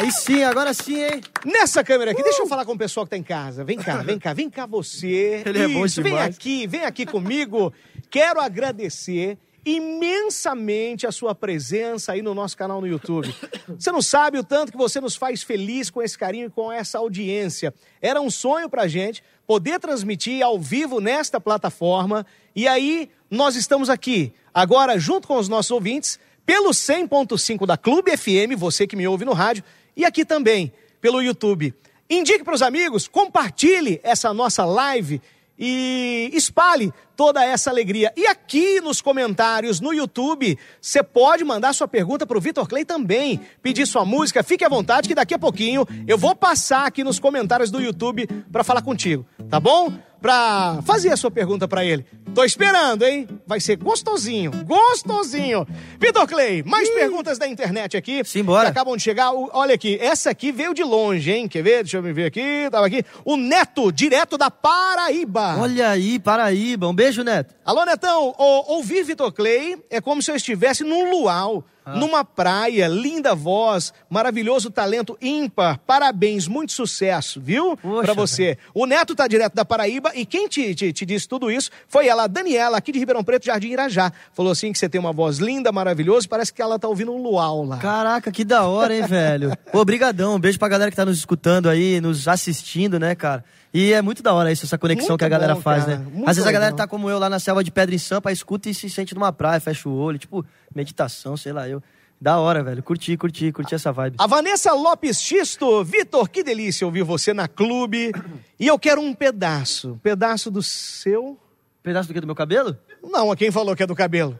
Aí sim, agora sim, hein? Nessa câmera aqui, deixa eu falar com o pessoal que tá em casa. Vem cá, vem cá, vem cá você. Ele é bom Isso, vem demais. aqui, vem aqui comigo. Quero agradecer imensamente a sua presença aí no nosso canal no YouTube. Você não sabe o tanto que você nos faz feliz com esse carinho e com essa audiência. Era um sonho pra gente poder transmitir ao vivo nesta plataforma. E aí, nós estamos aqui, agora junto com os nossos ouvintes, pelo 100.5 da Clube FM, você que me ouve no rádio, e aqui também pelo YouTube. Indique para os amigos, compartilhe essa nossa live e espalhe toda essa alegria. E aqui nos comentários no YouTube, você pode mandar sua pergunta para o Vitor Clay também, pedir sua música, fique à vontade que daqui a pouquinho eu vou passar aqui nos comentários do YouTube para falar contigo, tá bom? Para fazer a sua pergunta para ele. Tô esperando, hein? Vai ser gostosinho, gostosinho. Vitor Clay, mais perguntas da internet aqui. Simbora. Que acabam de chegar. Olha aqui, essa aqui veio de longe, hein? Quer ver? Deixa eu ver aqui. Tava aqui. O Neto, direto da Paraíba. Olha aí, Paraíba. Um beijo, Neto. Alô, Netão. O- ouvir Vitor Clay é como se eu estivesse num luau, numa praia, linda voz, maravilhoso talento ímpar. Parabéns, muito sucesso, viu? Poxa, Pra você. O Neto tá direto da Paraíba e quem te, te, te disse tudo isso foi ela, a Daniela, aqui de Ribeirão Preto, Jardim Irajá. Falou assim que você tem uma voz linda, maravilhosa, parece que ela tá ouvindo um luau lá. Caraca, que da hora, hein, velho? [laughs] Pô, brigadão. Um beijo pra galera que tá nos escutando aí, nos assistindo, né, cara? E é muito da hora isso, essa conexão Muito que a galera bom, faz, cara. né? Muito Às vezes a galera legal. tá como eu lá na selva de Pedra em Sampa, escuta e se sente numa praia, fecha o olho, tipo, meditação, sei lá, eu. Da hora, velho. Curti, curti, curti essa vibe. A Vanessa Lopes Xisto, Vitor, que delícia ouvir você na clube. E eu quero um pedaço, um pedaço do seu. Pedaço do que? Do meu cabelo? Não, quem falou que é do cabelo?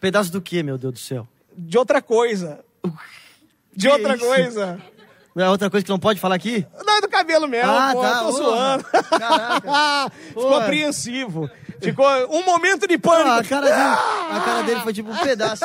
Pedaço do que, meu Deus do céu? De outra coisa. De outra isso? coisa. Não é outra coisa que não pode falar aqui? Não, é do cabelo mesmo, Ah, pô, tá, tô zoando. Caraca. [laughs] Ficou apreensivo. Ficou um momento de Ah, a, pânico. cara dele, [laughs] a cara dele foi tipo um pedaço.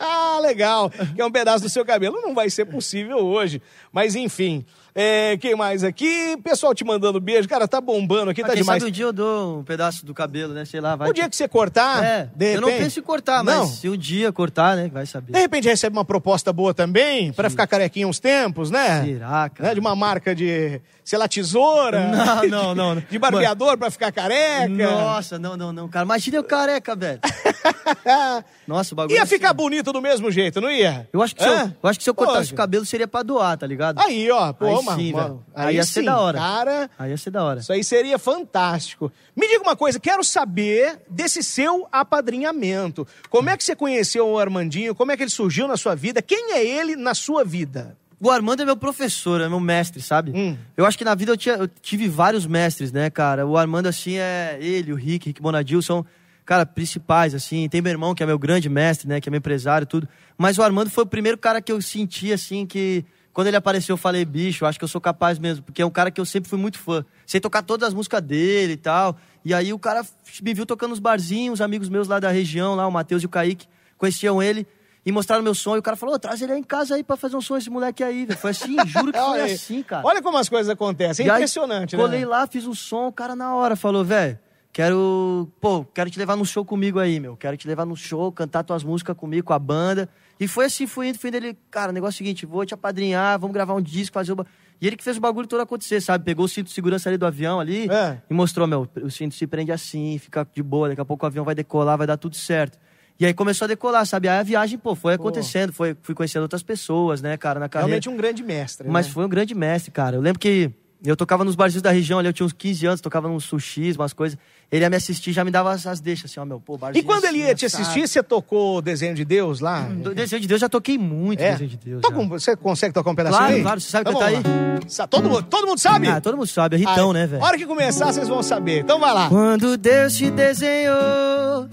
Ah, [laughs] legal. Que é um pedaço do seu cabelo. Não vai ser possível hoje. Mas enfim. É, quem mais aqui? Pessoal te mandando beijo. Cara, tá bombando aqui, Ah, tá demais. sabe um dia eu dou um pedaço do cabelo, né? Sei lá, vai. O dia que você cortar, É, de eu não repente- penso em cortar, Não. mas se um dia cortar, né? Vai saber. De repente recebe uma proposta boa também, pra ficar carequinha uns tempos, né? Será, cara? Né? De uma marca de, sei lá, tesoura. Não, [laughs] não, não. De barbeador pra ficar careca. Nossa, não, não, não, cara. Imagina eu careca, velho. [laughs] Nossa, o bagulho. Ia é ficar assim. bonito do mesmo jeito, não ia? Eu acho que se eu, eu acho que se eu cortasse o cabelo seria pra doar, tá ligado? Aí, ó, pô, Aí mano, sim, mano, velho. Aí ia ser sim, da hora. Cara, Aí ia ser da hora. isso aí seria fantástico. Me diga uma coisa, quero saber desse seu apadrinhamento. Como é que você conheceu o Armandinho? Como é que ele surgiu na sua vida? Quem é ele na sua vida? O Armando é meu professor, é meu mestre, sabe? Hum. Eu acho que na vida eu, tinha- eu tive vários mestres, né, cara? O Armando, assim, é ele, o Rick, Rick Bonadil, são, cara, principais, assim. Tem meu irmão, que é meu grande mestre, né, que é meu empresário e tudo. Mas o Armando foi o primeiro cara que eu senti, assim, que quando ele apareceu eu falei, bicho, acho que eu sou capaz mesmo. Porque é um cara que eu sempre fui muito fã. Sei tocar todas as músicas dele e tal. E aí o cara me viu tocando nos barzinhos, amigos meus lá da região, lá, o Matheus e o Kaique, conheciam ele. E mostraram meu som, e o cara falou, "Ô, traz ele aí em casa aí pra fazer um som, esse moleque aí, velho. Foi assim, [laughs] juro que foi assim, cara. Olha como as coisas acontecem. É E aí, impressionante, Colei né? lá, fiz um som, o cara na hora falou, velho, quero, pô, quero te levar no show comigo aí, meu. Quero te levar no show, cantar tuas músicas comigo, com a banda. E foi assim, fui indo, fui indo. Ele, cara, o negócio é o seguinte, vou te apadrinhar, vamos gravar um disco, fazer o... ba-" E ele que fez o bagulho todo acontecer, sabe? Pegou o cinto de segurança ali do avião ali É. e mostrou, meu, o cinto se prende assim, fica de boa, daqui a pouco o avião vai decolar, vai dar tudo certo. E aí começou a decolar, sabe? Aí a viagem, pô, foi acontecendo, foi, fui conhecendo outras pessoas, né, cara, na carreira. Realmente um grande mestre. Mas né? foi um grande mestre, cara. Eu lembro que eu tocava nos barzinhos da região ali, eu tinha uns 15 anos, tocava nos sushis, umas coisas. Ele ia me assistir, já me dava as, as deixas, assim, ó, meu, pô, E barzinho quando ele assim, ia te assado. assistir, você tocou o desenho de Deus lá? Do Desejo de Deus, já toquei muito É. Desejo de Deus. Você consegue tocar um pedacinho Claro, aí? claro, você sabe Então cantar. Sa- Todo, mundo- todo mundo sabe? Ah, todo mundo sabe, é Ritão, Ah, né, velho? hora que começar, vocês vão saber. Então vai lá. Quando Deus te desenhou,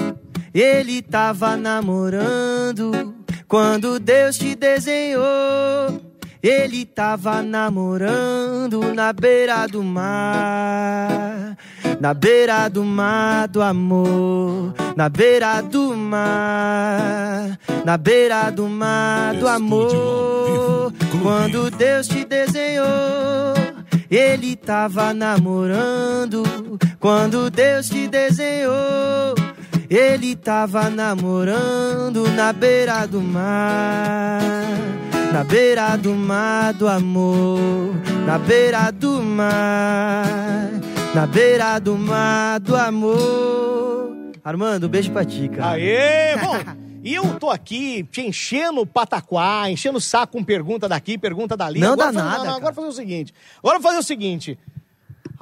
Ele tava namorando. Quando Deus te desenhou, Ele tava namorando na beira do mar. Na beira do mar do amor, na beira do mar, na beira do mar do amor. Quando Deus te desenhou, ele tava namorando. Quando Deus te desenhou, ele tava namorando na beira do mar. Na beira do mar do amor, na beira do mar, na beira do mar do amor. Armando, um beijo pra ti, cara. Aê, bom. E eu tô aqui te enchendo o pataquá, enchendo o saco com pergunta daqui, pergunta dali. Não agora dá fazer- nada, Não, não, agora fazer o seguinte. Agora fazer o seguinte.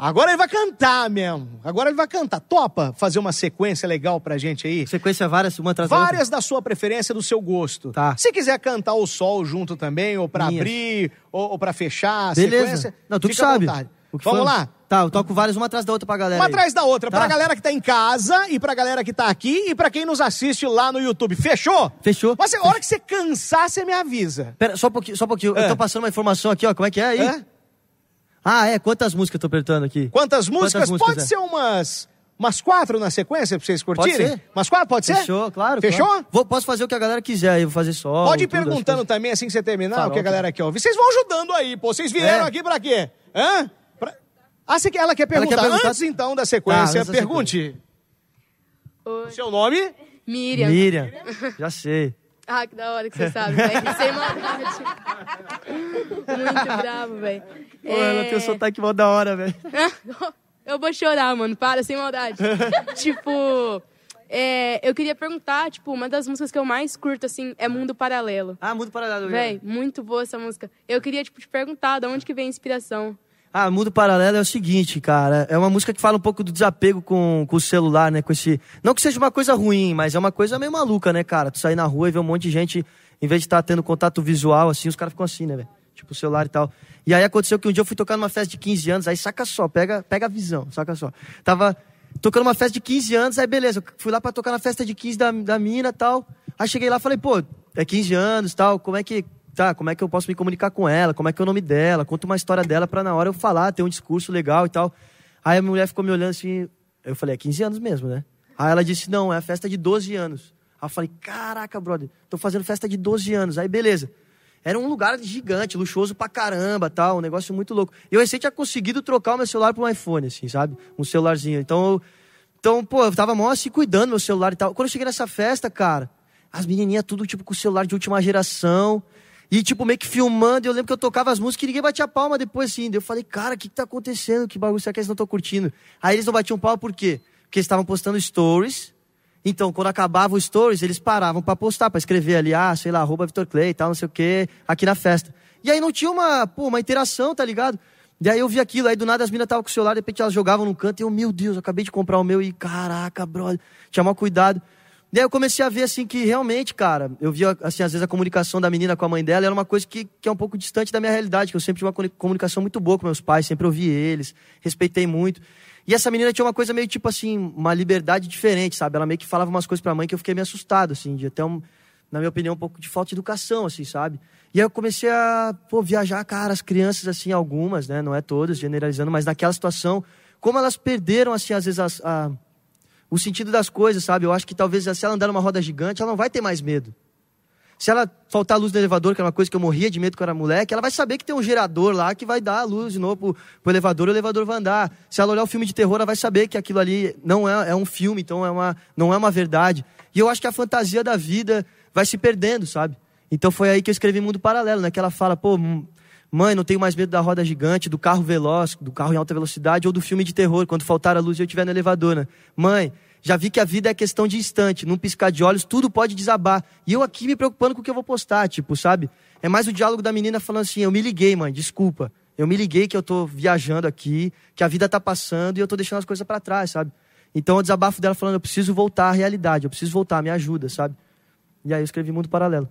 Agora ele vai cantar mesmo. Agora ele vai cantar. Topa fazer uma sequência legal pra gente aí? Sequência várias, uma atrás da outra? Várias da sua preferência, do seu gosto. Tá. Se quiser cantar o sol junto também, ou pra Minhas. abrir, ou, ou pra fechar Beleza. sequência. Não, tu que sabe. Vamos for. lá? Tá, eu toco várias, uma atrás da outra pra galera. Uma aí. atrás da outra, Tá. pra galera que tá em casa e pra galera que tá aqui e pra quem nos assiste lá no YouTube. Fechou? Fechou. Mas a hora que você cansar, você me avisa. Pera, só um pouquinho, só um pouquinho. É. Eu tô passando uma informação aqui, ó. Como é que é aí? É? Ah, é. Quantas músicas eu tô apertando aqui? Quantas músicas? músicas, Pode é? ser umas, umas quatro na sequência pra vocês curtirem? ser. Umas quatro, pode ser? Fechou, claro. Fechou? claro. Vou, posso fazer o que a galera quiser aí. Vou fazer só. Pode ir tudo, perguntando coisas. também, assim que você terminar, Farol, o que a galera quer ouvir. Vocês vão ajudando aí, pô. Vocês vieram É. aqui pra quê? Hã? Pra- Ah, você quer- ela quer perguntar. quer perguntar? Antes, então, da Tá, sequência, da pergunte. Oi. Seu nome? Miriam. Miriam, [laughs] já sei. Ah, que da hora que você sabe, velho. Sem maldade. [laughs] Muito bravo, velho. Pô, ela tem o sotaque mó da hora, velho. [laughs] Eu vou chorar, mano. Para, sem maldade. [laughs] tipo, é, eu queria perguntar, tipo, uma das músicas que eu mais curto, assim, é Mundo Paralelo. Ah, Mundo Paralelo. Véi, muito boa essa música. Eu queria, tipo, te perguntar de onde que vem a inspiração. Ah, Mundo Paralelo é o seguinte, cara. É uma música que fala um pouco do desapego com, com o celular, né? Com esse. Não que seja uma coisa ruim, mas é uma coisa meio maluca, né, cara? Tu sair na rua e ver um monte de gente, em vez de estar tendo contato visual, assim, os caras ficam assim, né, velho? Tipo, o celular e tal. E aí aconteceu que um dia eu fui tocar numa festa de 15 anos, aí saca só, pega, pega a visão, saca só. Tava tocando uma festa de 15 anos, aí beleza, fui lá pra tocar na festa de 15 da, da mina e tal. Aí cheguei lá e falei, pô, é 15 anos tal, como é que. Tá, como é que eu posso me comunicar com ela? Como é que é o nome dela? Conta uma história dela pra na hora eu falar, ter um discurso legal e tal. Aí a minha mulher ficou me olhando assim, eu falei, é 15 anos mesmo, né? Aí ela disse, não, é a festa de 12 anos. Aí eu falei, caraca, brother, tô fazendo festa de 12 anos. Aí beleza. Era um lugar gigante, luxuoso pra caramba, tal, um negócio muito louco. E eu recém tinha conseguido trocar o meu celular por um iPhone, assim, sabe? Um celularzinho. Então, eu, então, pô, eu tava mó assim cuidando do meu celular e tal. Quando eu cheguei nessa festa, cara, as menininhas tudo tipo com celular de última geração. E tipo, meio que filmando, eu lembro que eu tocava as músicas e ninguém batia palma depois, assim. Daí Eu falei, cara, o que, que tá acontecendo? Que bagulho será que eles não estão curtindo? Aí eles não batiam palma por quê? Porque eles estavam postando stories. Então, quando acabava o stories, eles paravam pra postar, pra escrever ali, ah, sei lá, arroba Vitor Clay e tal, não sei o quê, aqui na festa. E aí não tinha uma, pô, uma interação, tá ligado? E aí eu vi aquilo, aí do nada as minas estavam com o celular, de repente elas jogavam no canto, e eu, meu Deus, eu acabei de comprar o meu, e caraca, brother, tinha mal cuidado. Daí eu comecei a ver, assim, que realmente, cara, eu via, assim, às vezes a comunicação da menina com a mãe dela era uma coisa que, que é um pouco distante da minha realidade, que eu sempre tive uma comuni- comunicação muito boa com meus pais, sempre ouvi eles, respeitei muito. E essa menina tinha uma coisa meio, tipo assim, uma liberdade diferente, sabe? Ela meio que falava umas coisas pra mãe que eu fiquei meio assustado, assim, de até, um, na minha opinião, um pouco de falta de educação, assim, sabe? E aí eu comecei a, pô, viajar, cara, as crianças, assim, algumas, né? Não é todas, generalizando, mas naquela situação, como elas perderam, assim, às vezes, as, a, o sentido das coisas, sabe? Eu acho que talvez se ela andar numa roda gigante, ela não vai ter mais medo. Se ela faltar a luz do elevador, que era uma coisa que eu morria de medo quando era moleque, ela vai saber que tem um gerador lá que vai dar a luz de novo pro, pro elevador e o elevador vai andar. Se ela olhar o filme de terror, ela vai saber que aquilo ali não é, é um filme, então é uma, não é uma verdade. E eu acho que a fantasia da vida vai se perdendo, sabe? Então foi aí que eu escrevi Mundo Paralelo, né? Que ela fala, pô, m- mãe, não tenho mais medo da roda gigante, do carro veloz, do carro em alta velocidade ou do filme de terror, quando faltar a luz e eu estiver no elevador, né? Mãe, já vi que a vida é questão de instante, num piscar de olhos tudo pode desabar. E eu aqui me preocupando com o que eu vou postar, tipo, sabe? É mais o diálogo da menina falando assim: eu me liguei, mãe, desculpa. Eu me liguei que eu tô viajando aqui, que a vida tá passando e eu tô deixando as coisas para trás, sabe? Então o desabafo dela falando: eu preciso voltar à realidade, eu preciso voltar, me ajuda, sabe? E aí eu escrevi Mundo Paralelo.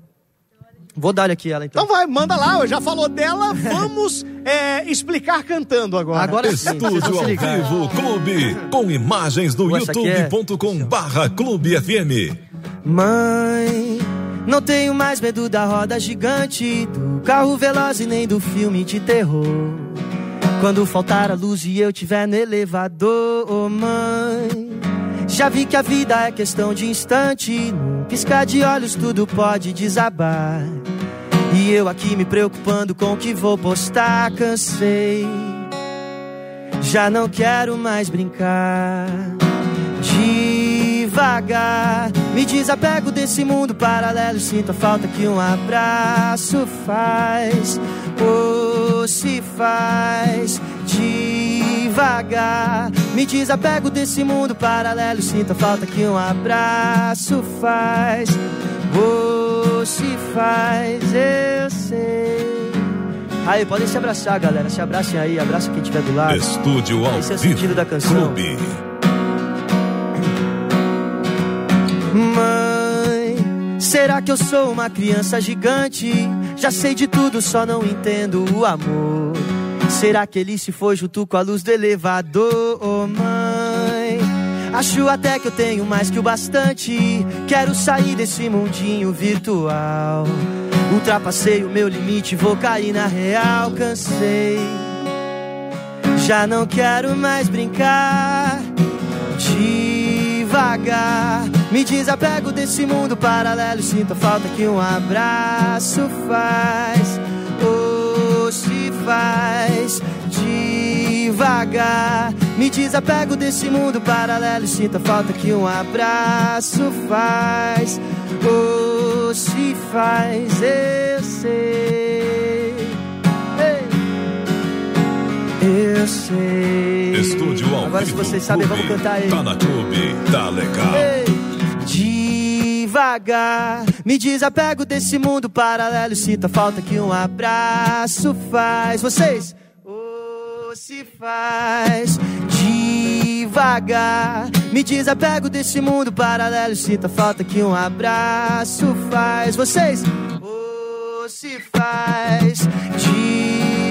Vou dar aqui ela então. Então vai, manda lá, já falou dela, vamos [laughs] é, explicar cantando agora. Agora sim, Estúdio ao vivo Clube, com imagens do aqui é- youtube.com barra Clube FM. Mãe, não tenho mais medo da roda gigante, do carro veloz e nem do filme de terror. Quando faltar a luz e eu tiver no elevador, oh mãe. Já vi que a vida é questão de instante, num piscar de olhos tudo pode desabar. E eu aqui me preocupando com o que vou postar, cansei. Já não quero mais brincar. Devagar, Me desapego desse mundo paralelo. Sinto a falta que um abraço faz. Oh, se faz devagar. Me desapego desse mundo paralelo. Sinto a falta que um abraço faz. Oh, se faz, eu sei. Aí, podem se abraçar, galera. Se abracem aí, abraça quem estiver do lado. Estúdio ao Esse é o sentido da canção. Clube. Mãe, será que eu sou uma criança gigante? Já sei de tudo, só não entendo o amor. Será que ele se foi junto com a luz do elevador? Oh, mãe, acho até que eu tenho mais que o bastante. Quero sair desse mundinho virtual. Ultrapassei o meu limite, vou cair na real. Cansei, já não quero mais brincar devagar. Me desapego desse mundo paralelo. Sinto a falta que um abraço faz. Oh, faz devagar. Me desapego desse mundo paralelo. Sinto a falta que um abraço faz. Oh, se faz, eu sei. Ei. Eu sei. Estúdio ao Agora, se vocês sabem, vamos cantar aí. Tá na clube, tá legal. Ei, Devagar, me desapego desse mundo paralelo. Sinto falta que um abraço faz. Vocês, oh, se faz devagar. Me desapego desse mundo paralelo. Sinto falta que um abraço faz. Vocês, oh, se faz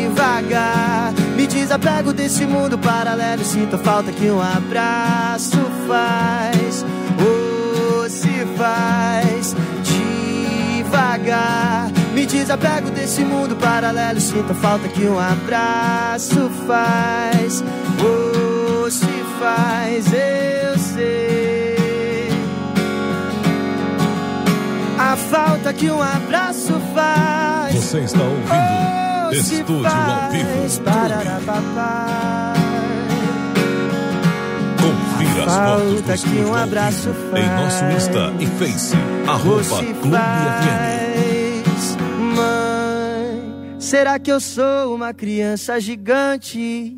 devagar. Me desapego desse mundo paralelo. Sinto falta que um abraço faz. Se faz devagar. Me desapego desse mundo paralelo. Sinto a falta que um abraço faz. Oh, se faz, eu sei. A falta que um abraço faz. Você está ouvindo Oh, Estúdio ao vivo. faz. Confira as fotos do que Estúdio um abraço vivo em nosso faz. Insta e Face. Arroba Clube FM. faz, mãe. Será que eu sou uma criança gigante?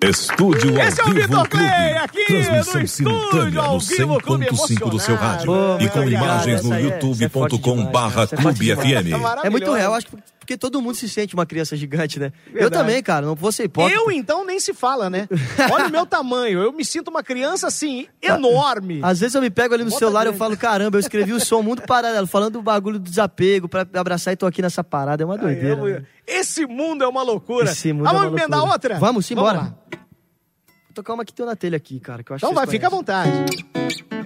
Estúdio Esse é ao o vivo Vitor Clube. Clay, aqui Transmissão no simultânea estúdio, ao no vivo, Clube 100.5 do seu rádio. Pô, e com obrigado, imagens no aí é- é youtube.com barra é Clube. FM. Maravilhoso. É muito real, acho que porque todo mundo se sente uma criança gigante, né? Eu Verdade. também, cara, não vou ser hipócrita. Eu, então, nem se fala, né? Olha o meu tamanho. Eu me sinto uma criança, assim, enorme. Às vezes eu me pego ali no Bota celular e eu falo, caramba, eu escrevi o som muito paralelo, falando do bagulho do desapego, pra abraçar e tô aqui nessa parada, é uma doideira. Ai, eu- né? Esse mundo é uma loucura. Esse mundo ah, é uma vamos emendar outra? Vamos, simbora. lá. Vou tocar uma que tem na telha aqui, cara, que eu acho Então vai, vocês fica à conhecem. vontade.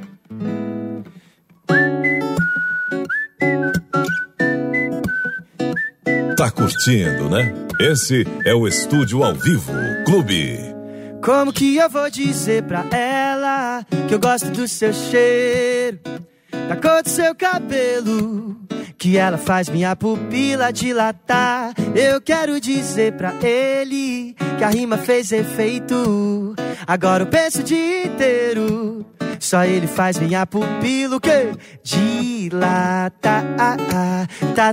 Curtindo, né? Esse é o Estúdio ao vivo Clube. Como que eu vou dizer pra ela que eu gosto do seu cheiro, da cor do seu cabelo, que ela faz minha pupila dilatar? Eu quero dizer pra ele que a rima fez efeito. Agora eu penso o dia inteiro. Só ele faz minha pupila o quê? Dilata. Ah, ah. Ta,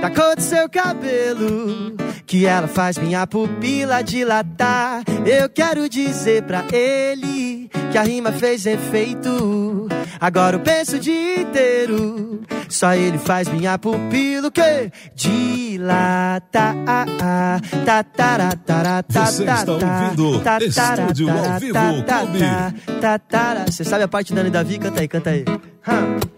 Da cor do seu cabelo, que ela faz minha pupila dilatar. Eu quero dizer pra ele que a rima fez efeito. Agora eu penso o dia inteiro, só ele faz minha pupila o quê? Dilata. Ta, tara, tara, ta, Você está ouvindo Estúdio ao Vivo Clube. Você sabe a parte da Ana e Davi? Canta aí, canta aí. Hum.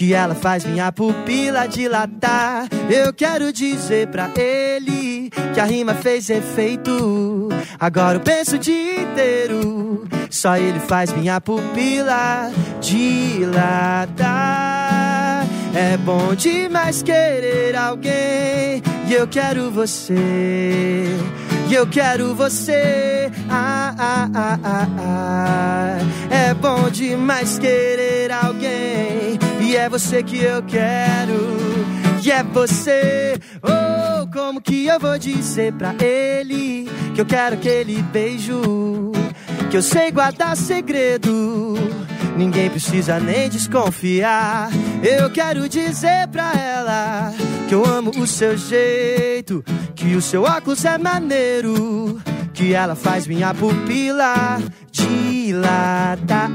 que ela faz minha pupila dilatar. Eu quero dizer pra ele que a rima fez efeito. Agora eu penso o dia inteiro, só ele faz minha pupila dilatar. É bom demais querer alguém e eu quero você. E eu quero você. Ah, ah, ah, ah, ah. É bom demais querer alguém. E é você que eu quero. E é você. Oh, como que eu vou dizer pra ele que eu quero aquele beijo? Que eu sei guardar segredo. Ninguém precisa nem desconfiar. Eu quero dizer pra ela que eu amo o seu jeito, que o seu óculos é maneiro, que ela faz minha pupila dilatar.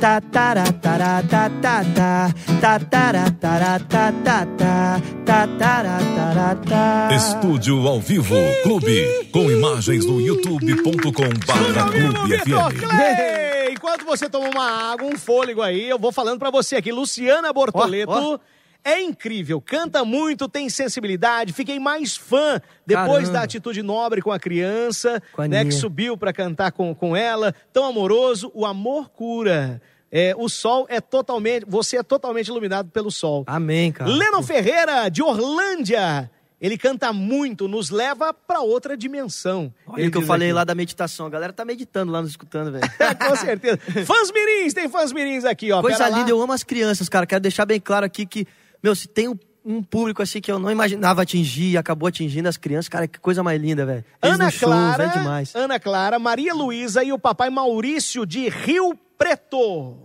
Ta tara tara ta ta ta ta tara tara ta ta ta ta tara tara ta. Estúdio ao vivo, Clube, com imagens no youtube.com barra Clube Vitor FM. Clay! Enquanto você toma uma água, um fôlego aí, eu vou falando pra você aqui. Luciana Bortoleto. Ó, ó. É incrível, canta muito, tem sensibilidade. Fiquei mais fã depois Caramba. da atitude nobre com a criança, né, que subiu pra cantar com, com ela. Tão amoroso, o amor cura. É, o sol é totalmente, você é totalmente iluminado pelo sol. Amém, cara. Lennon Ferreira, de Orlândia. Ele canta muito, nos leva pra outra dimensão. Olha o que eu falei aqui. lá da meditação. A galera tá meditando lá, nos escutando, velho. [laughs] Com certeza. Fãs mirins, tem fãs mirins aqui, ó. Coisa Pera lá. linda, eu amo as crianças, cara. Quero deixar bem claro aqui que, meu, se tem um, um público assim que eu não imaginava atingir e acabou atingindo as crianças, cara, que coisa mais linda, velho. Ana Clara, velho demais. Ana Clara, Maria Luísa e o papai Maurício de Rio Preto.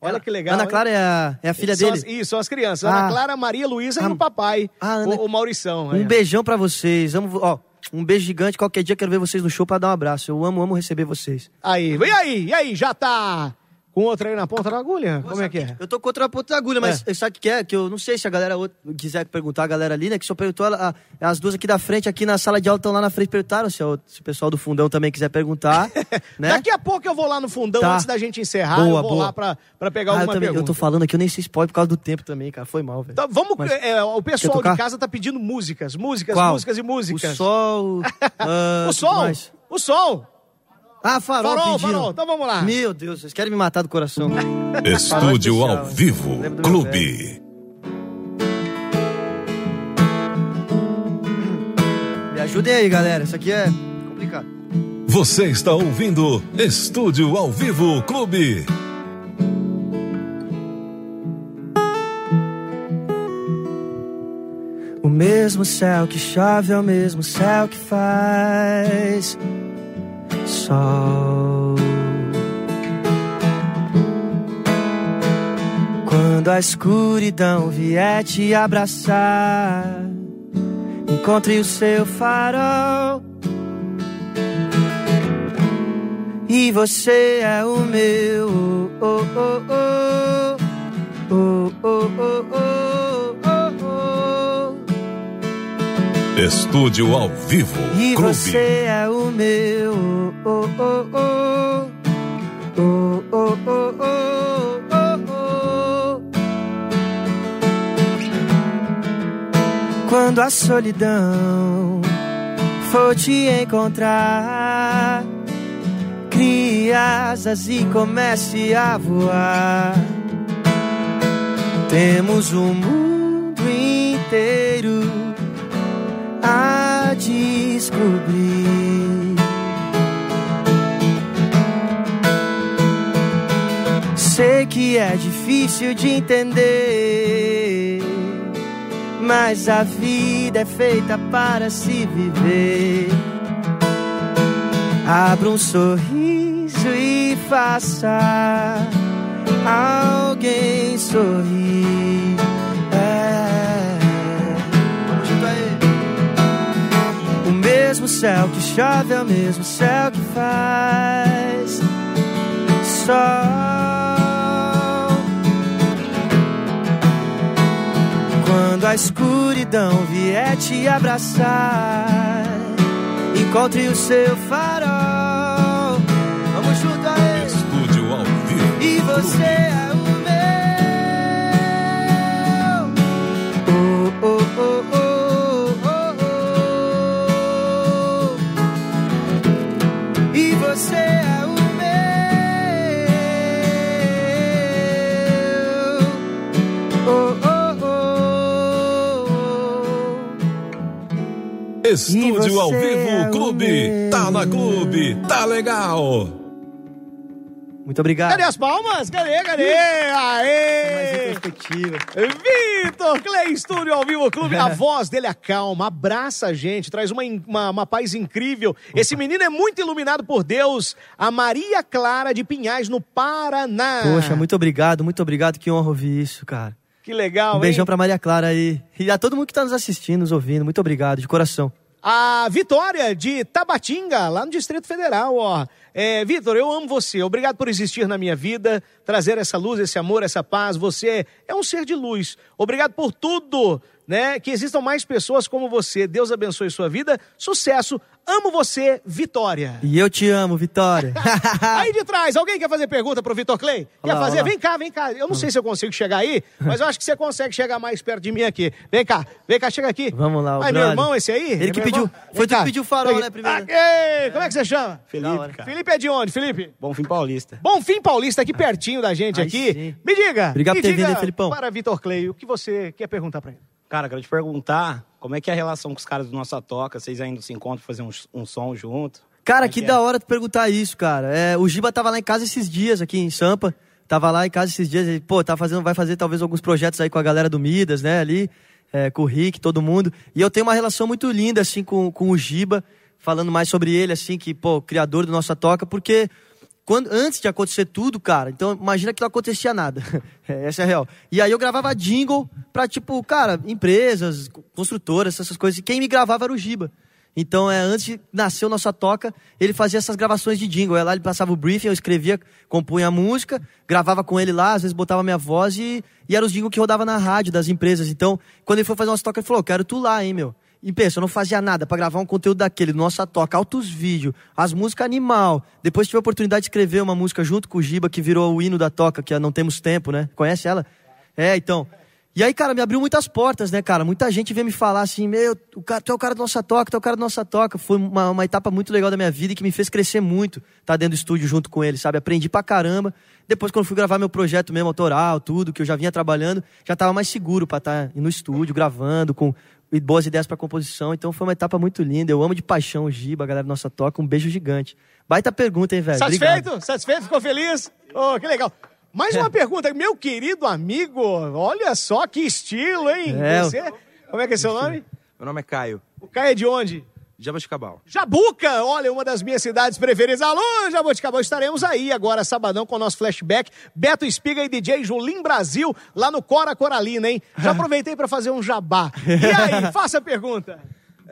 Olha que legal. Ana? Clara é a, é a filha São dele. as- isso, são as crianças. Ana Ah. Clara, Maria Luísa e Ah, o papai, ah, Ana- o, o Maurição. Um ó. beijão pra vocês. Amo, ó, um beijo gigante. Qualquer dia quero ver vocês no show pra dar um abraço. Eu amo, amo receber vocês. Aí, e aí, e aí, já tá com outra aí na ponta da agulha? Como é que é? Eu tô contra a ponta da agulha, mas sabe o que é? Que eu não sei se a galera quiser perguntar, a galera ali, né? Que só perguntou, ela- a- as duas aqui da frente, aqui na sala de aula, estão lá na frente, perguntaram. Se, o- se o pessoal do fundão também quiser perguntar, [laughs] né? Daqui a pouco eu vou lá no fundão, Tá. antes da gente encerrar, Boa, eu vou boa. lá pra, pra pegar Ah, eu, alguma também, eu pergunta. tô falando aqui, eu nem sei spoiler por causa do tempo também, cara. Foi mal, velho. Então, vamos, Mas- é, o pessoal de casa tá pedindo músicas, músicas, Qual? músicas e músicas. [laughs] O sol. ah, O sol? O sol! Ah, farol, Farol, pediram. farol. Então vamos lá. Meu Deus, vocês querem me matar do coração. Estúdio ao vivo, Clube. me ajudem aí, galera. Isso aqui é complicado. Você está ouvindo Estúdio ao vivo, Clube. O mesmo céu que chove é o mesmo céu que faz sol. Quando a escuridão vier te abraçar, encontre o seu farol. E você é o meu. Oh, oh, oh, oh, oh, oh, oh, oh. oh. Estúdio ao vivo. E Clube. você é o meu. Oh, oh, oh. Oh, oh, oh, oh. Quando a solidão for te encontrar, crie asas e comece a voar. Temos o mundo inteiro a descobrir. sei que é difícil de entender, mas a vida é feita para se viver. Abra um sorriso e faça alguém sorrir. É. O mesmo céu que chove é o mesmo céu que faz. Só Quando a escuridão vier te abraçar, encontre o seu farol. Estúdio ao vivo é Clube. meu. Tá na Clube. Tá legal. Muito obrigado. Cadê as palmas? Cadê, cadê? Aê! Vitor Clay Estúdio ao vivo clube, a [laughs] voz dele acalma, abraça a gente, traz uma, uma, uma paz incrível. Esse menino é muito iluminado por Deus. A Maria Clara de Pinhais, no Paraná. Poxa, muito obrigado, muito obrigado. Que honra ouvir isso, cara. Que legal, Um beijão hein? pra Maria Clara aí. E a todo mundo que tá nos assistindo, nos ouvindo. Muito obrigado, de coração. A Vitória de Tabatinga, lá no Distrito Federal, ó. É, Vitor, eu amo você. Obrigado por existir na minha vida, trazer essa luz, esse amor, essa paz. Você é um ser de luz. Obrigado por tudo, né? Que existam mais pessoas como você. Deus abençoe sua vida. Sucesso. Amo você, Vitória. E eu te amo, Vitória. [laughs] Aí de trás, alguém quer fazer pergunta pro Vitor Clay? Quer Olá, fazer? olá. Vem cá, vem cá. Eu não sei se eu consigo chegar aí, mas eu acho que você consegue chegar mais perto de mim aqui. Vem cá, vem cá, chega aqui. Vamos lá, o Ai, meu irmão, esse aí? Ele É que pediu- irmão? foi tu que pediu o farol, né, primeiro? Aqui. Como é que você chama? Felipe, cara. Felipe é de onde, Felipe? Bom fim paulista. Bom Fim Paulista, aqui pertinho da gente Aí aqui. sim. Me diga. Obrigado me por ter diga vindo aí, Felipão. Para Vitor Clay, o que você quer perguntar pra ele? Cara, quero te perguntar como é que é a relação com os caras do Nossa Toca? Vocês ainda se encontram fazer um, um som junto? Cara, é que é? da hora tu perguntar isso, cara. É, o Giba tava lá em casa esses dias, aqui em Sampa. Tava lá em casa esses dias. Ele, pô, tá fazendo, vai fazer talvez alguns projetos aí com a galera do Midas, né? Ali, é, com o Rick, todo mundo. E eu tenho uma relação muito linda, assim, com, com o Giba. Falando mais sobre ele, assim, que, pô, criador do Nossa Toca. Porque quando, antes de acontecer tudo, cara, então imagina que não acontecia nada. [laughs] É, Essa é a real. E aí eu gravava jingle pra, tipo, cara, empresas, construtoras, essas coisas. E quem me gravava era o Giba. Então, é, antes de nascer o Nossa Toca, ele fazia essas gravações de jingle. Aí lá ele passava o briefing, eu escrevia, compunha a música, gravava com ele lá, às vezes botava minha voz e, e era os jingle que rodava na rádio das empresas. Então, quando ele foi fazer o Nossa Toca, ele falou, "Eu quero tu lá, hein, meu. E pensa, eu não fazia nada pra gravar um conteúdo daquele, Nossa Toca, altos vídeos, as músicas animal. Depois tive a oportunidade de escrever uma música junto com o Giba, que virou o hino da Toca, que é Não Temos Tempo, né? Conhece ela? É, então... E aí, cara, me abriu muitas portas, né, cara? Muita gente veio me falar assim, meu, o cara, tu é o cara do Nossa Toca, tu é o cara do Nossa Toca. Foi uma, uma etapa muito legal da minha vida e que me fez crescer muito, tá dentro do estúdio junto com ele, sabe? Aprendi pra caramba. Depois, quando fui gravar meu projeto mesmo, autoral, tudo, que eu já vinha trabalhando, já tava mais seguro pra estar no estúdio, gravando, com e boas ideias pra composição. Então foi uma etapa muito linda. Eu amo de paixão o Giba, a galera Nossa Toca. Um beijo gigante. Baita pergunta, hein, velho? Satisfeito? Obrigado. Satisfeito? Ficou feliz? Oh, que legal. Mais uma [laughs] pergunta, meu querido amigo, olha só que estilo, hein? É, Você, como é que é seu nome? Meu nome é Caio, O Caio é de onde? Jabuticabal. Jabuca, olha, uma das minhas cidades preferidas. Alô, Jabuticabal, estaremos aí agora, sabadão, com o nosso flashback. Beto Espiga e DJ Julim Brasil, lá no Cora Coralina, hein? Já [laughs] aproveitei para fazer um jabá. E aí, [laughs] faça a pergunta.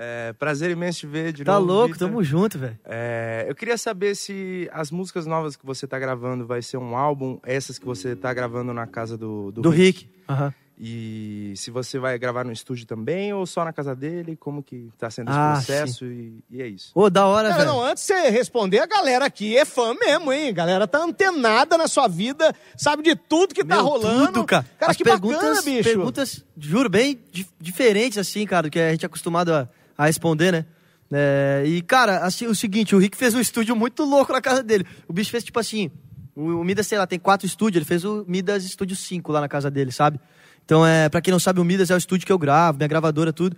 É, prazer imenso te ver de Tá novo. louco, Vitor. tamo junto, velho. É, eu queria saber se as músicas novas que você tá gravando vai ser um álbum, essas que você tá gravando na casa do, do, Do Rick. Aham. E se você vai gravar no estúdio também ou só na casa dele, como que tá sendo esse Ah, processo e, e é isso. Ô, da hora, Cara, velho. não, antes de você responder, a galera aqui é fã mesmo, hein? A galera tá antenada na sua vida, sabe de tudo que tá Meu, rolando. Tudo, cara. Cara, As que perguntas, bacana, bicho. Perguntas, juro, bem di- diferentes, assim, cara, do que a gente é acostumado a, a responder, né? É, e, cara, assim, o seguinte, o Rick fez um estúdio muito louco na casa dele. O bicho fez, tipo assim, o, o Midas, sei lá, tem quatro estúdios, ele fez o Midas Estúdio 5 lá na casa dele, sabe? Então, é, pra quem não sabe, o Midas é o estúdio que eu gravo, minha gravadora, tudo.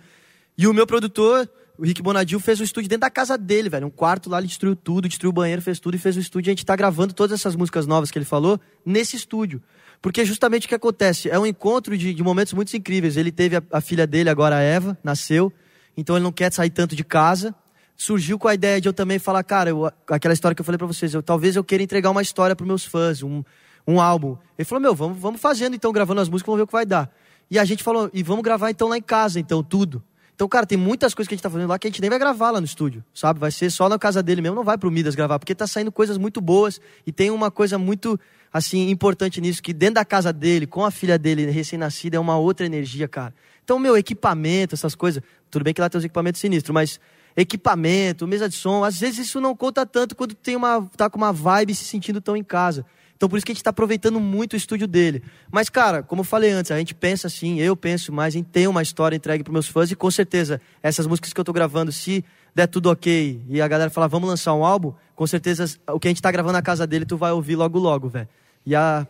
E o meu produtor, o Rick Bonadil, fez o estúdio dentro da casa dele, velho. Um quarto lá, ele destruiu tudo, destruiu o banheiro, fez tudo e fez o estúdio. A gente tá gravando todas essas músicas novas que ele falou nesse estúdio. Porque justamente o que acontece? É um encontro de, de momentos muito incríveis. Ele teve a, a filha dele, agora a Eva, nasceu. Então ele não quer sair tanto de casa. Surgiu com a ideia de eu também falar, cara, eu- aquela história que eu falei pra vocês, eu, talvez eu queira entregar uma história pros meus fãs, um, um álbum. Ele falou, meu, vamos, vamos fazendo então, gravando as músicas, vamos ver o que vai dar. E a gente falou, e vamos gravar então lá em casa, então, tudo. Então, cara, tem muitas coisas que a gente tá fazendo lá que a gente nem vai gravar lá no estúdio, sabe? Vai ser só na casa dele mesmo, não vai pro Midas gravar, porque tá saindo coisas muito boas e tem uma coisa muito, assim, importante nisso, que dentro da casa dele, com a filha dele recém-nascida, é uma outra energia, cara. Então, meu, equipamento, essas coisas, tudo bem que lá tem os equipamentos sinistros, mas equipamento, mesa de som, às vezes isso não conta tanto quando tem uma, tá com uma vibe se sentindo tão em casa. Então por isso que a gente está aproveitando muito o estúdio dele. Mas, cara, como eu falei antes, a gente pensa assim, eu penso mais em ter uma história entregue para meus fãs e com certeza essas músicas que eu estou gravando, se der tudo ok e a galera falar, vamos lançar um álbum, com certeza o que a gente está gravando na casa dele tu vai ouvir logo logo, velho. E a.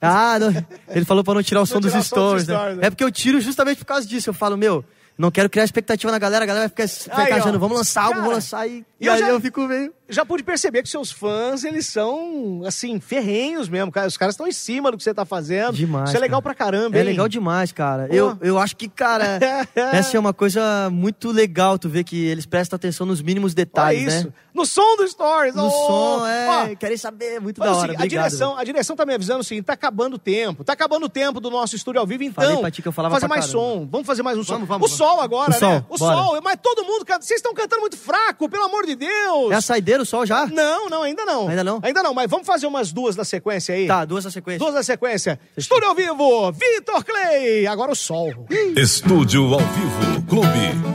Ah, não, [laughs] ele falou para não tirar o som, dos, tirar o som dos stories, né? stories, né? É porque eu tiro justamente por causa disso. Eu falo, meu, não quero criar expectativa na galera, a galera vai ficar Aí, ó. cajando, vamos lançar álbum, vamos lançar e, e e eu aí já- eu fico meio. Já pude perceber que seus fãs, eles são, assim, ferrenhos mesmo, cara. Os caras estão em cima do que você tá fazendo. Demais. Isso é legal cara. pra caramba, É hein? legal demais, cara. Eu, eu acho que, cara, [laughs] essa é uma coisa muito legal, tu ver que eles prestam atenção nos mínimos Olha detalhes, isso. né? No som do Stories. No oh, som, é. ó, querem saber, muito Mas, da assim, hora. a, Obrigado, direção, a direção tá me avisando o seguinte: tá acabando o tempo. Tá acabando o tempo do nosso estúdio ao vivo, então. Falei pra ti que eu falava fazer mais caramba. som. Vamos fazer mais um som. Vamos, vamos, o sol agora, O sol, né? O bora. sol. Mas todo mundo. Vocês estão cantando muito fraco, pelo amor de Deus. É a saideira o sol já? Não, não, ainda não. Ainda não? Ainda não, mas vamos fazer umas duas na sequência aí. Tá, duas na sequência. Duas na sequência. Estúdio ao vivo, Vitor Clay. Agora o sol. Estúdio ao vivo, Clube,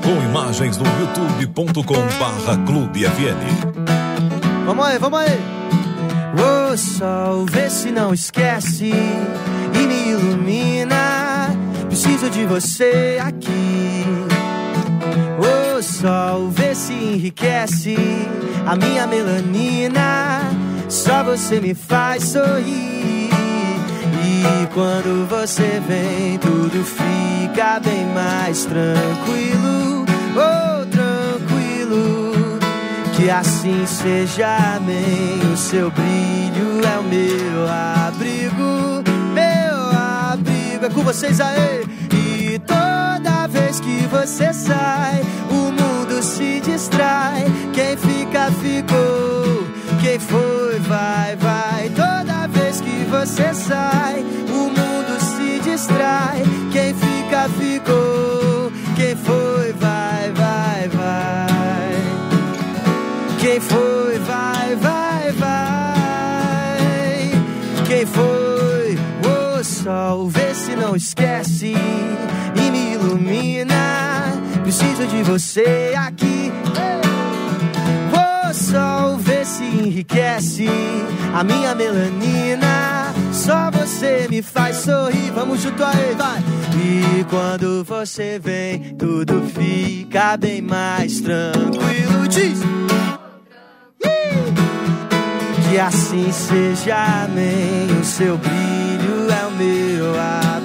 com imagens no youtube.com barra Clube FM. Vamos aí, vamos aí. Ô sol, vê se não esquece e me ilumina. Preciso de você aqui. Ô sol, vê se enriquece a minha melanina. Só você me faz sorrir. E quando você vem, tudo fica bem mais tranquilo. Oh, tranquilo. Que assim seja, amém. O seu brilho é o meu abrigo, meu abrigo. É com vocês aí. E toda vez que você sai, se distrai. Quem fica, ficou. Quem foi, vai, vai. Toda vez que você sai, o mundo se distrai. Quem fica, ficou. Quem foi, vai, vai, vai. Quem foi, vai, vai, vai. Quem foi, o sol, vê se não esquece. Preciso de você aqui. O sol, vê se enriquece a minha melanina. Só você me faz sorrir. Vamos junto aí, vai. E quando você vem, tudo fica bem mais tranquilo. Diz. Que assim seja, amém. O seu brilho é o meu abrigo,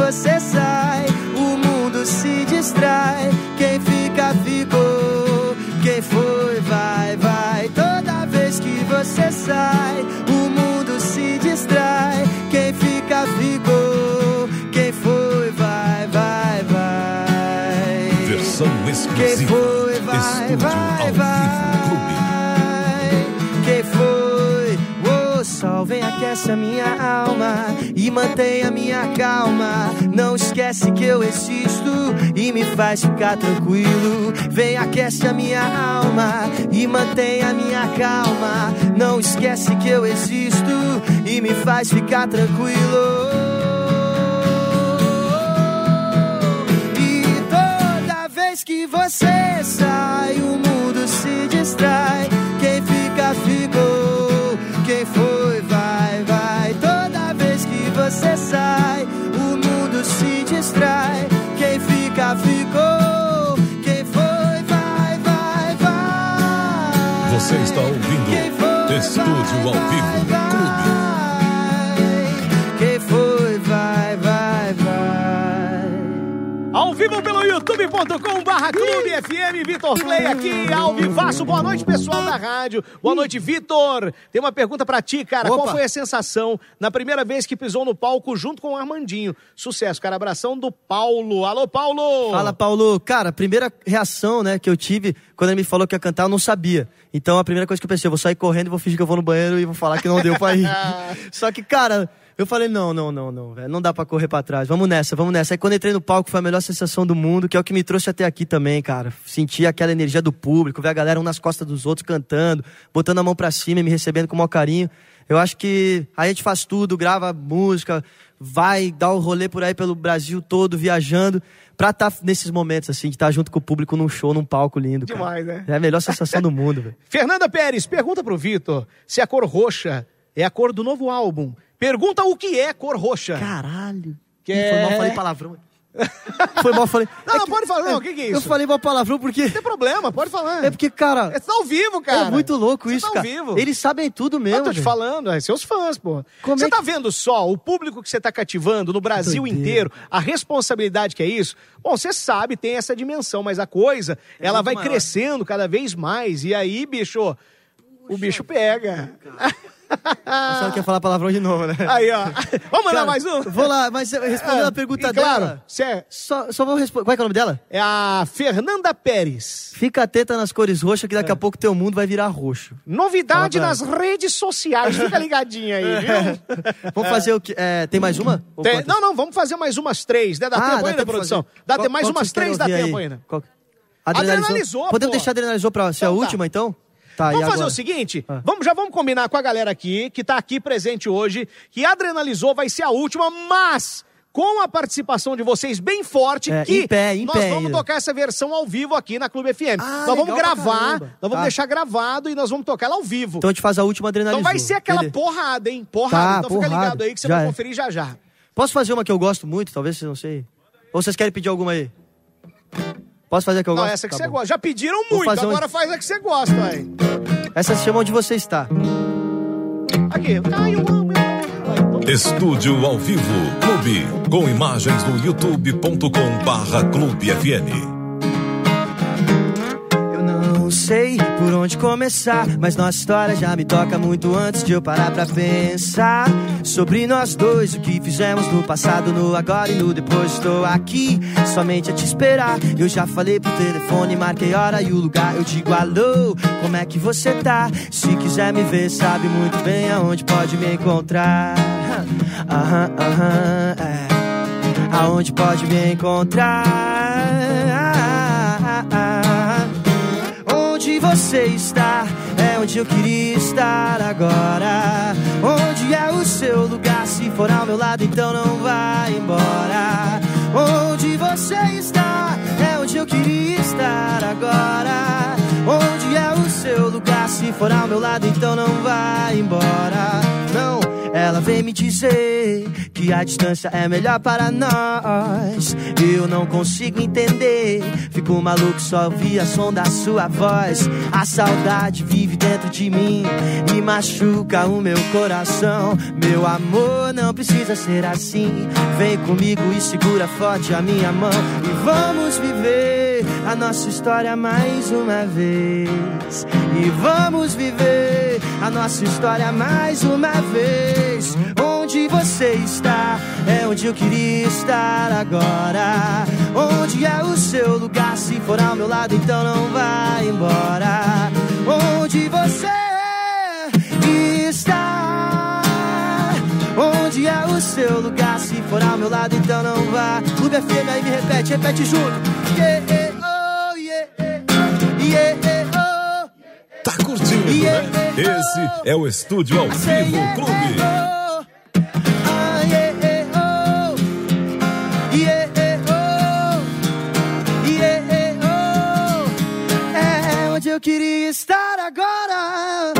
você sai, o mundo se distrai. Quem fica, ficou. Quem foi, vai, vai. Toda vez que você sai, o mundo se distrai. Quem fica, ficou. Quem foi, vai, vai, vai. Versão Quem exclusiva. foi, vai, Estúdio vai, ao aquece a minha alma e mantém a minha calma. Não esquece que eu existo e me faz ficar tranquilo. Vem aquece a minha alma e mantém a minha calma. Não esquece que eu existo e me faz ficar tranquilo. E toda vez que você sai, o mundo se distrai. Estúdio ao vivo, barra Clube FM, Vitor Play aqui, ao vivaço. Boa noite, pessoal da rádio. Boa noite, Vitor. Tem uma pergunta pra ti, cara. Opa. Qual foi a sensação na primeira vez que pisou no palco junto com o Armandinho? Sucesso, cara. Abração do Paulo. Alô, Paulo! Fala, Paulo. Cara, a primeira reação, né, que eu tive quando ele me falou que ia cantar, eu não sabia. Então a primeira coisa que eu pensei, eu vou sair correndo e vou fingir que eu vou no banheiro e vou falar que não deu pra ir. [laughs] Só que, cara, eu falei, não, não, não, não, velho, não dá pra correr pra trás. Vamos nessa, vamos nessa. Aí quando entrei no palco foi a melhor sensação do mundo, que é o que me trouxe até aqui também, cara. Sentir aquela energia do público, ver a galera um nas costas dos outros cantando, botando a mão pra cima e me recebendo com o maior carinho. Eu acho que a gente faz tudo, grava música, vai dar o rolê por aí pelo Brasil todo, viajando, pra estar nesses momentos, assim, de estar junto com o público num show, num palco lindo. cara. Demais, né? É a melhor sensação do mundo, velho. [laughs] Fernanda Pérez, pergunta pro Vitor se a cor roxa é a cor do novo álbum. Pergunta o que é cor roxa. Caralho. Que Ih, Foi é- mal, falei palavrão. Foi mal, falei. Não, É não, que- pode falar, não, o que, que é isso? Eu falei mal palavrão porque. Não tem problema, pode falar. É porque, cara. É, tá ao vivo, cara. É muito louco Você isso, tá ao cara. vivo. Eles sabem tudo Eu mesmo. tô te velho. falando, é seus fãs, pô. Como você é que- tá vendo só o público que você tá cativando no Brasil Doideira. inteiro, a responsabilidade que é isso? Bom, você sabe, tem essa dimensão, mas a coisa, ela muito vai maior. crescendo cada vez mais. E aí, bicho, o bicho pega. [laughs] Só quer falar palavrão de novo, né? Aí, ó. Vamos mandar Cara, mais um? Vou lá, mas respondendo Ah, a pergunta claro, dela. cê é, Só, só vou responder. Qual é, é o nome dela? é a Fernanda Pérez. Fica atenta nas cores roxas, que É. daqui a pouco teu mundo vai virar roxo. Novidade Fala, nas redes sociais. Fica ligadinho aí, [laughs] viu? Vamos fazer o que? é, tem mais uma? Tem- não, não, vamos fazer mais umas três, né? Dá Ah, tempo dá ainda, produção? fazer. Dá Qual- mais umas três, dá tempo aí? ainda. Qual- Adrenalizou, Podemos pô. deixar adrenalizou pra ser a Então tá. última, então? Tá, Vamos fazer agora? o seguinte, Ah. vamos, já vamos combinar com a galera aqui, que tá aqui presente hoje, que Adrenalizou vai ser a última, mas com a participação de vocês bem forte, É, que em pé, em nós pé vamos tocar essa versão ao vivo aqui na Clube FM. Ah, nós vamos gravar, nós vamos Tá. deixar gravado e nós vamos tocar ela ao vivo. Então a gente faz a última Então adrenalizou. vai ser aquela Beleza. porrada, hein? Porrada. Tá, então fica porrada. ligado aí que você Já vai é. conferir já já. Posso fazer uma que eu gosto muito? Talvez vocês não sei. Ou vocês querem pedir alguma aí? Posso fazer a que eu Não, gosto? essa que Tá você bom. gosta. Já pediram Vou muito, fazer um- agora faz a que você gosta, aí. Essa se chama Onde Você Está. Aqui. Ai, eu amo, eu amo. Vai, Estúdio ao vivo, Clube, com imagens no youtube.com barra Clube FM. Eu não sei por onde começar, mas nossa história já me toca muito antes de eu parar pra pensar sobre nós dois, o que fizemos no passado, no agora e no depois. Estou aqui somente a te esperar. Eu já falei pro telefone, marquei hora e o lugar. Eu digo alô, como é que você tá? Se quiser me ver, sabe muito bem aonde pode me encontrar. Aham, aham, é. Aonde pode me encontrar? Você está é onde eu queria estar agora. Onde é o seu lugar? Se for ao meu lado, então não vai embora. Onde você está é onde eu queria estar agora. Onde é o seu lugar? Se for ao meu lado, então não vai embora. Não. Ela vem me dizer que a distância é melhor para nós. Eu não consigo entender. Fico maluco, só ouvir a som da sua voz. A saudade vive dentro de mim e machuca o meu coração. Meu amor, não precisa ser assim. Vem comigo e segura forte a minha mão. E vamos viver a nossa história mais uma vez. E vamos viver a nossa história mais uma vez. Onde você está é onde eu queria estar agora. Onde é o seu lugar? Se for ao meu lado, então não vai embora. Onde você está? Onde é o seu lugar? Se for ao meu lado, então não vá. Clube FM aí me repete, repete junto. Yeah, oh, yeah, yeah, oh. Tá curtindo, né? Esse é o Estúdio ao Vivo Clube. eu queria estar agora.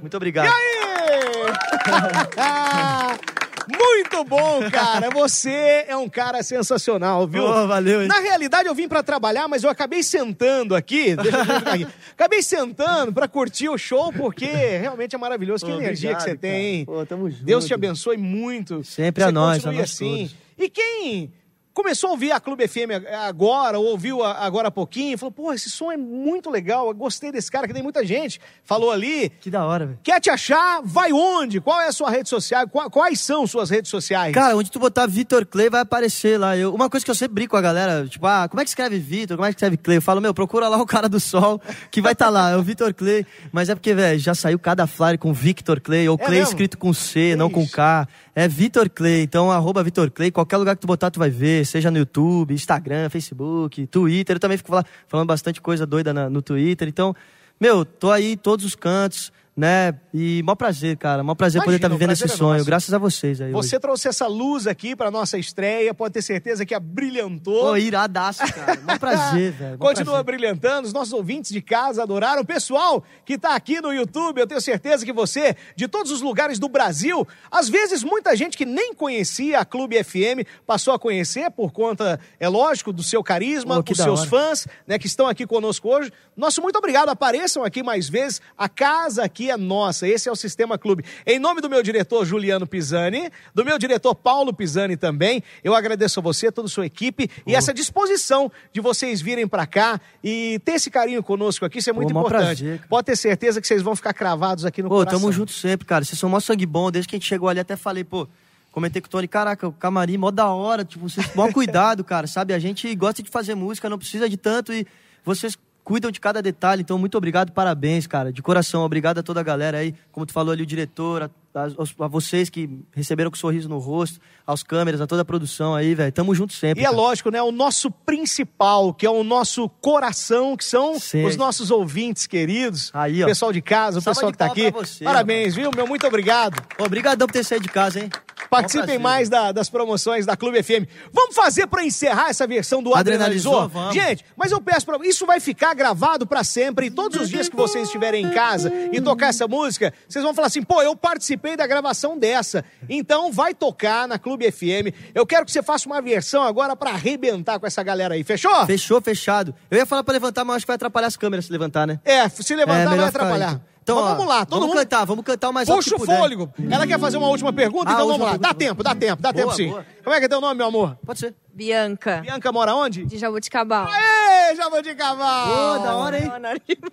Muito obrigado. [laughs] [laughs] Muito bom, cara. Você é um cara sensacional, viu? Oh, valeu, hein? Na realidade, eu vim pra trabalhar, mas eu acabei sentando aqui. Deixa eu aqui. [laughs] Acabei sentando pra curtir o show, porque realmente é maravilhoso. Que Oh, energia que obrigado, você tem, hein? Pô, tamo junto. Deus te abençoe muito. Sempre Você a nós, a nós assim. todos. E quem começou a ouvir a Clube FM agora, ou ouviu agora há pouquinho, falou, pô, esse som é muito legal, eu gostei desse cara, que tem muita gente, falou ali. Que da hora, velho. Quer te achar? Vai onde? Qual é a sua rede social? Qua- Quais são suas redes sociais? Cara, onde tu botar Vitor Clay vai aparecer lá. Eu, uma coisa que eu sempre brinco com a galera, tipo, ah, como é que escreve Vitor? Como é que escreve Clay? Eu falo, meu, procura lá o cara do sol, que vai estar lá, é o Vitor Clay. Mas é porque, velho, já saiu cada flyer com Victor Clay, ou É Clay escrito com C, não com Ixi. K. É Vitor Clay, então arroba Vitor Clay, qualquer lugar que tu botar tu vai ver, seja no YouTube, Instagram, Facebook, Twitter. Eu também fico fala- falando bastante coisa doida no Twitter. Então, meu, tô aí todos os cantos, né? E mó prazer, cara, mó prazer poder Imagina, estar o vivendo esse é sonho, graças a vocês aí. hoje. Você trouxe essa luz aqui pra nossa estreia, pode ter certeza que abrilhantou. Pô, iradaço, cara. Mó prazer, [laughs] velho. Continua prazer. brilhantando, os nossos ouvintes de casa adoraram. Pessoal que está aqui no YouTube, eu tenho certeza que você, de todos os lugares do Brasil, às vezes muita gente que nem conhecia a Clube FM passou a conhecer por conta, é lógico, do seu carisma, Pô, que os da seus hora. fãs, né, que estão aqui conosco hoje. Nosso muito obrigado, apareçam aqui mais vezes. A casa aqui é nossa, esse é o Sistema Clube. Em nome do meu diretor Juliano Pisani, do meu diretor Paulo Pisani também, eu agradeço a você, toda a sua equipe e essa disposição de vocês virem para cá e ter esse carinho conosco aqui, isso é muito Pô, importante. prazer. Pode ter certeza que vocês vão ficar cravados aqui no Pô, coração. tamo junto sempre, cara. Vocês são mó sangue bom. Desde que a gente chegou ali, até falei, pô, comentei com o Tony, caraca, o camarim mó da hora. Tipo, vocês mó cuidado, [laughs] cara, sabe? A gente gosta de fazer música, não precisa de tanto e vocês cuidam de cada detalhe. Então, muito obrigado, parabéns, cara. De coração, obrigado a toda a galera aí. Como tu falou ali, o diretor, a, vocês que receberam com um sorriso no rosto, aos câmeras, a toda a produção aí, velho. Tamo junto sempre. E é cara. lógico, né? O nosso principal, que é o nosso coração, que são Sim. os nossos ouvintes queridos. Aí, ó. O pessoal de casa, o Salva pessoal que tá palmas aqui. você, Parabéns, viu? Meu muito obrigado. Obrigadão por ter saído de casa, hein? Participem mais da- das promoções da Clube FM. Vamos fazer pra encerrar essa versão do Adrenalizou? Adrenalizou. Gente, mas eu peço pra isso vai ficar gravado pra sempre. E todos os dias que vocês estiverem em casa e tocar essa música, vocês vão falar assim: pô, eu participei da gravação dessa. Então vai tocar na Clube FM. Eu quero que você faça uma versão agora pra arrebentar com essa galera aí. Fechou? Fechou, fechado. Eu ia falar pra levantar, mas acho que vai atrapalhar as câmeras se levantar, né? É, se levantar É, vai ficar atrapalhar. Então, Mas ó, vamos lá, todo vamos mundo. cantar, vamos cantar o mais alto Puxa o fôlego. Ela quer fazer uma última pergunta, Ah, então vamos lá. Dá pergunta. tempo, dá tempo, dá Boa, tempo sim. boa. Como é que é teu nome, meu amor? Pode ser. Bianca, Bianca mora onde? de Jabuticabal. Aê, Jabuticabal! Pô, da hora, hein?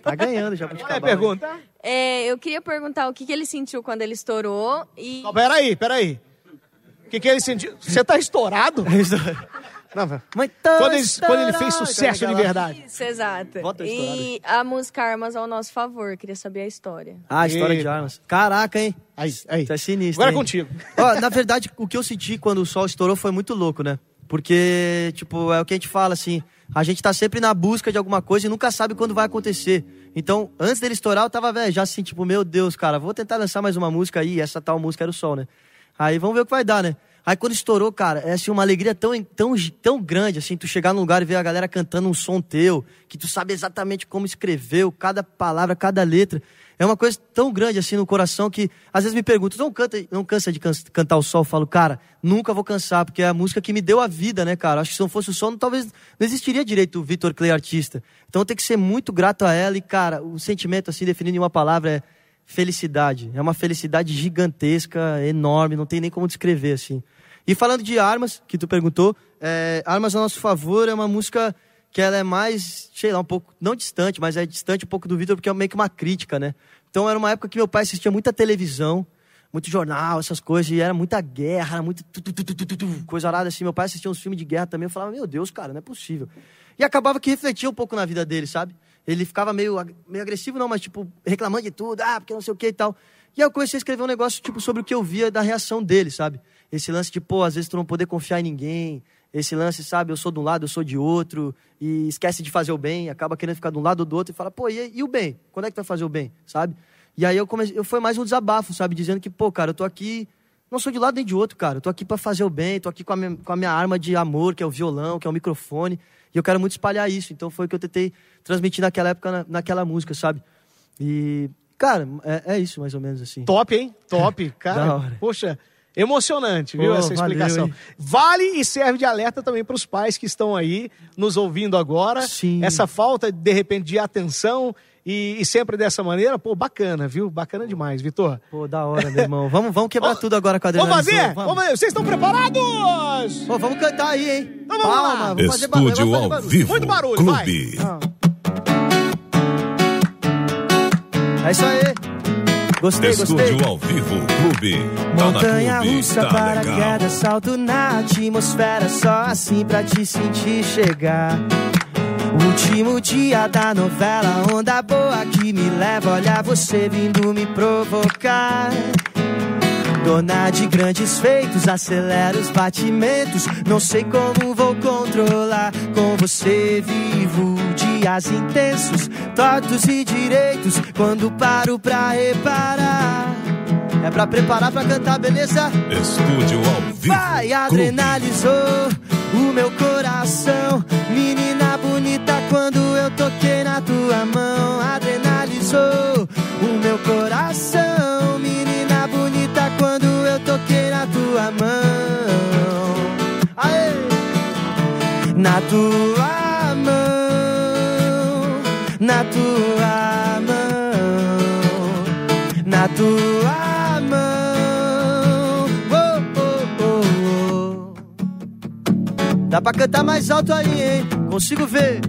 Tá ganhando já. Qual é a pergunta? É, eu queria perguntar o que, que ele sentiu quando ele estourou e Não, peraí, peraí. O que, que ele sentiu? Você tá estourado? [laughs] Não, velho. Mas tá quando, ele, quando ele fez sucesso de verdade. Isso, exato. Volta a E a música Armas ao nosso favor. Queria saber a história. Ah, história de armas. Caraca, hein? Aí, aí. Isso é sinistro. Agora é hein? contigo. Ó, na verdade, o que eu senti quando o sol estourou foi muito louco, né? Porque, tipo, é o que a gente fala, assim, a gente tá sempre na busca de alguma coisa e nunca sabe quando vai acontecer. Então, antes dele estourar, eu tava, velho, já assim, tipo, meu Deus, cara, vou tentar lançar mais uma música aí, essa tal música era o sol, né? Aí vamos ver o que vai dar, né? Aí quando estourou, cara, é assim, uma alegria tão, tão, tão grande, assim, tu chegar num lugar e ver a galera cantando um som teu, que tu sabe exatamente como escreveu, cada palavra, cada letra. É uma coisa tão grande assim no coração que às vezes me perguntam, não canta, não cansa de can- cantar o sol? Eu falo, cara, nunca vou cansar, porque é a música que me deu a vida, né, cara? Acho que se não fosse o sol, não- talvez não existiria direito o Vitor Clay artista. Então tem que ser muito grato a ela e, cara, o sentimento assim definido em uma palavra é felicidade. É uma felicidade gigantesca, enorme, não tem nem como descrever assim. E falando de armas, que tu perguntou, é, Armas a Nosso Favor é uma música que ela é mais, sei lá, um pouco, não distante, mas é distante um pouco do Vitor, porque é meio que uma crítica, né? Então era uma época que meu pai assistia muita televisão, muito jornal, essas coisas, e era muita guerra, muito tu, coisa arada assim. Meu pai assistia uns filmes de guerra também, eu falava, meu Deus, cara, não é possível. E acabava que refletia um pouco na vida dele, sabe? Ele ficava meio, meio agressivo, não, mas tipo, reclamando de tudo, ah, porque não sei o que e tal. E aí eu comecei a escrever um negócio, tipo, sobre o que eu via da reação dele, sabe? Esse lance de, pô, às vezes tu não poder confiar em ninguém. Esse lance, sabe, eu sou de um lado, eu sou de outro. E esquece de fazer o bem, acaba querendo ficar de um lado ou do outro e fala, pô, e, e o bem? Quando é que tu vai fazer o bem, sabe? E aí eu comecei, eu foi mais um desabafo, sabe? Dizendo que, pô, cara, eu tô aqui, não sou de lado nem de outro, cara. Eu tô aqui pra fazer o bem, tô aqui com a, minha, com a minha arma de amor, que é o violão, que é o microfone. E eu quero muito espalhar isso. Então foi o que eu tentei transmitir naquela época, na, naquela música, sabe? E, cara, é, é isso mais ou menos assim. Top, hein? Top. [laughs] Da Cara, hora. poxa, emocionante, viu, Pô, essa valeu, explicação. hein? vale e serve de alerta também para os pais que estão aí nos ouvindo agora. Sim. Essa falta, de repente, de atenção E, e sempre dessa maneira, pô, bacana, viu? Bacana demais, Vitor. Pô, da hora, meu irmão. Vamos, vamos quebrar tudo agora com a Vamos fazer? Vamos fazer. Vocês estão preparados? Pô, vamos cantar aí, hein? Então vamos lá. Palma, vamos fazer barulho, Estúdio vamos fazer ao barulho. vivo. Muito barulho, Clube. É isso aí. Gostei, gostei. Estúdio ao vivo. Clube. Tá Montanha Clube. russa, Tá legal. paraquedas, salto na atmosfera, só assim pra te sentir chegar. Último dia da novela, onda boa que me leva, olha você vindo me provocar. Dona de grandes feitos, acelera os batimentos. Não sei como vou controlar. Com você vivo dias intensos, tortos e direitos. Quando paro pra reparar, é pra preparar pra cantar, beleza? Estúdio ao vivo. Vai, adrenalizou o meu coração. Menina bonita, quando eu toquei na tua mão, adrenalizou o meu coração. Na tua mão, na tua mão, na tua mão. Oh, oh, oh, oh. Dá pra cantar mais alto aí, hein? Consigo ver.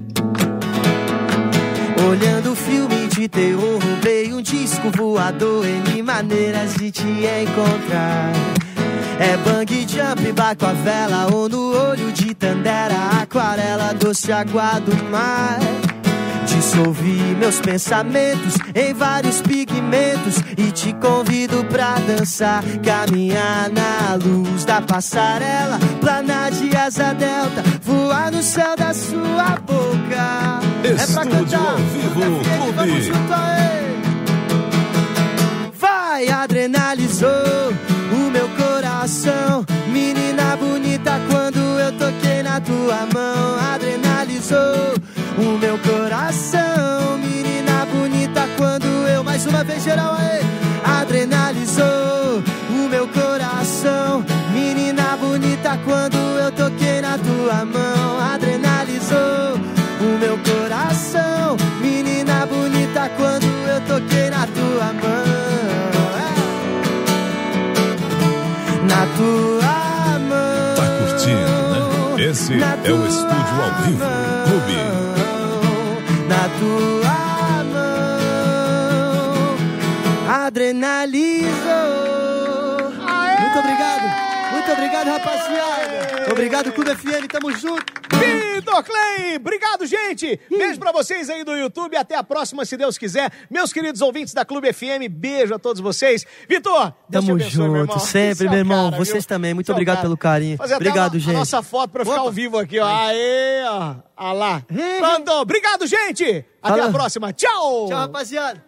Olhando filme de terror, roubei um disco voador em maneiras de te encontrar. É bang jump, barco a vela ou no olho de tandera, aquarela doce água do mar. Dissolvi meus pensamentos em vários pigmentos e te convido pra dançar, caminhar na luz da passarela, planar de asa delta, voar no céu da sua boca. é pra Estúdio cantar. ao vivo, Clube. Vamos junto aí. Vai, adrenalizou o meu coração. Menina bonita, quando eu toquei na tua mão, adrenalizou o meu coração. Menina bonita, quando eu, mais uma vez, geral aí, adrenalizou o meu coração. Menina bonita, quando eu toquei na tua mão, adrenalizou o meu coração. Menina bonita, quando eu toquei na tua mão. Tua mão. Tá curtindo, né? Esse Na é o Estúdio ao Vivo mão. Clube. Na tua mão. Adrenalizou. Muito obrigado. Muito obrigado, rapaziada. Obrigado, Clube FM. Tamo junto. Vitor Clay, obrigado, gente. Beijo pra vocês aí do YouTube. Até a próxima, se Deus quiser. Meus queridos ouvintes da Clube FM, beijo a todos vocês. Vitor, Tamo abençoe, meu irmão. junto, sempre, é o meu irmão. cara, Vocês viu? também. Muito Você é obrigado cara. pelo carinho. Fazer Obrigado, a, gente. A nossa foto pra ficar Opa. ao vivo aqui, ó. Aê, ó. Ah lá. Pronto, obrigado, gente. Até a próxima. Tchau. Tchau, rapaziada.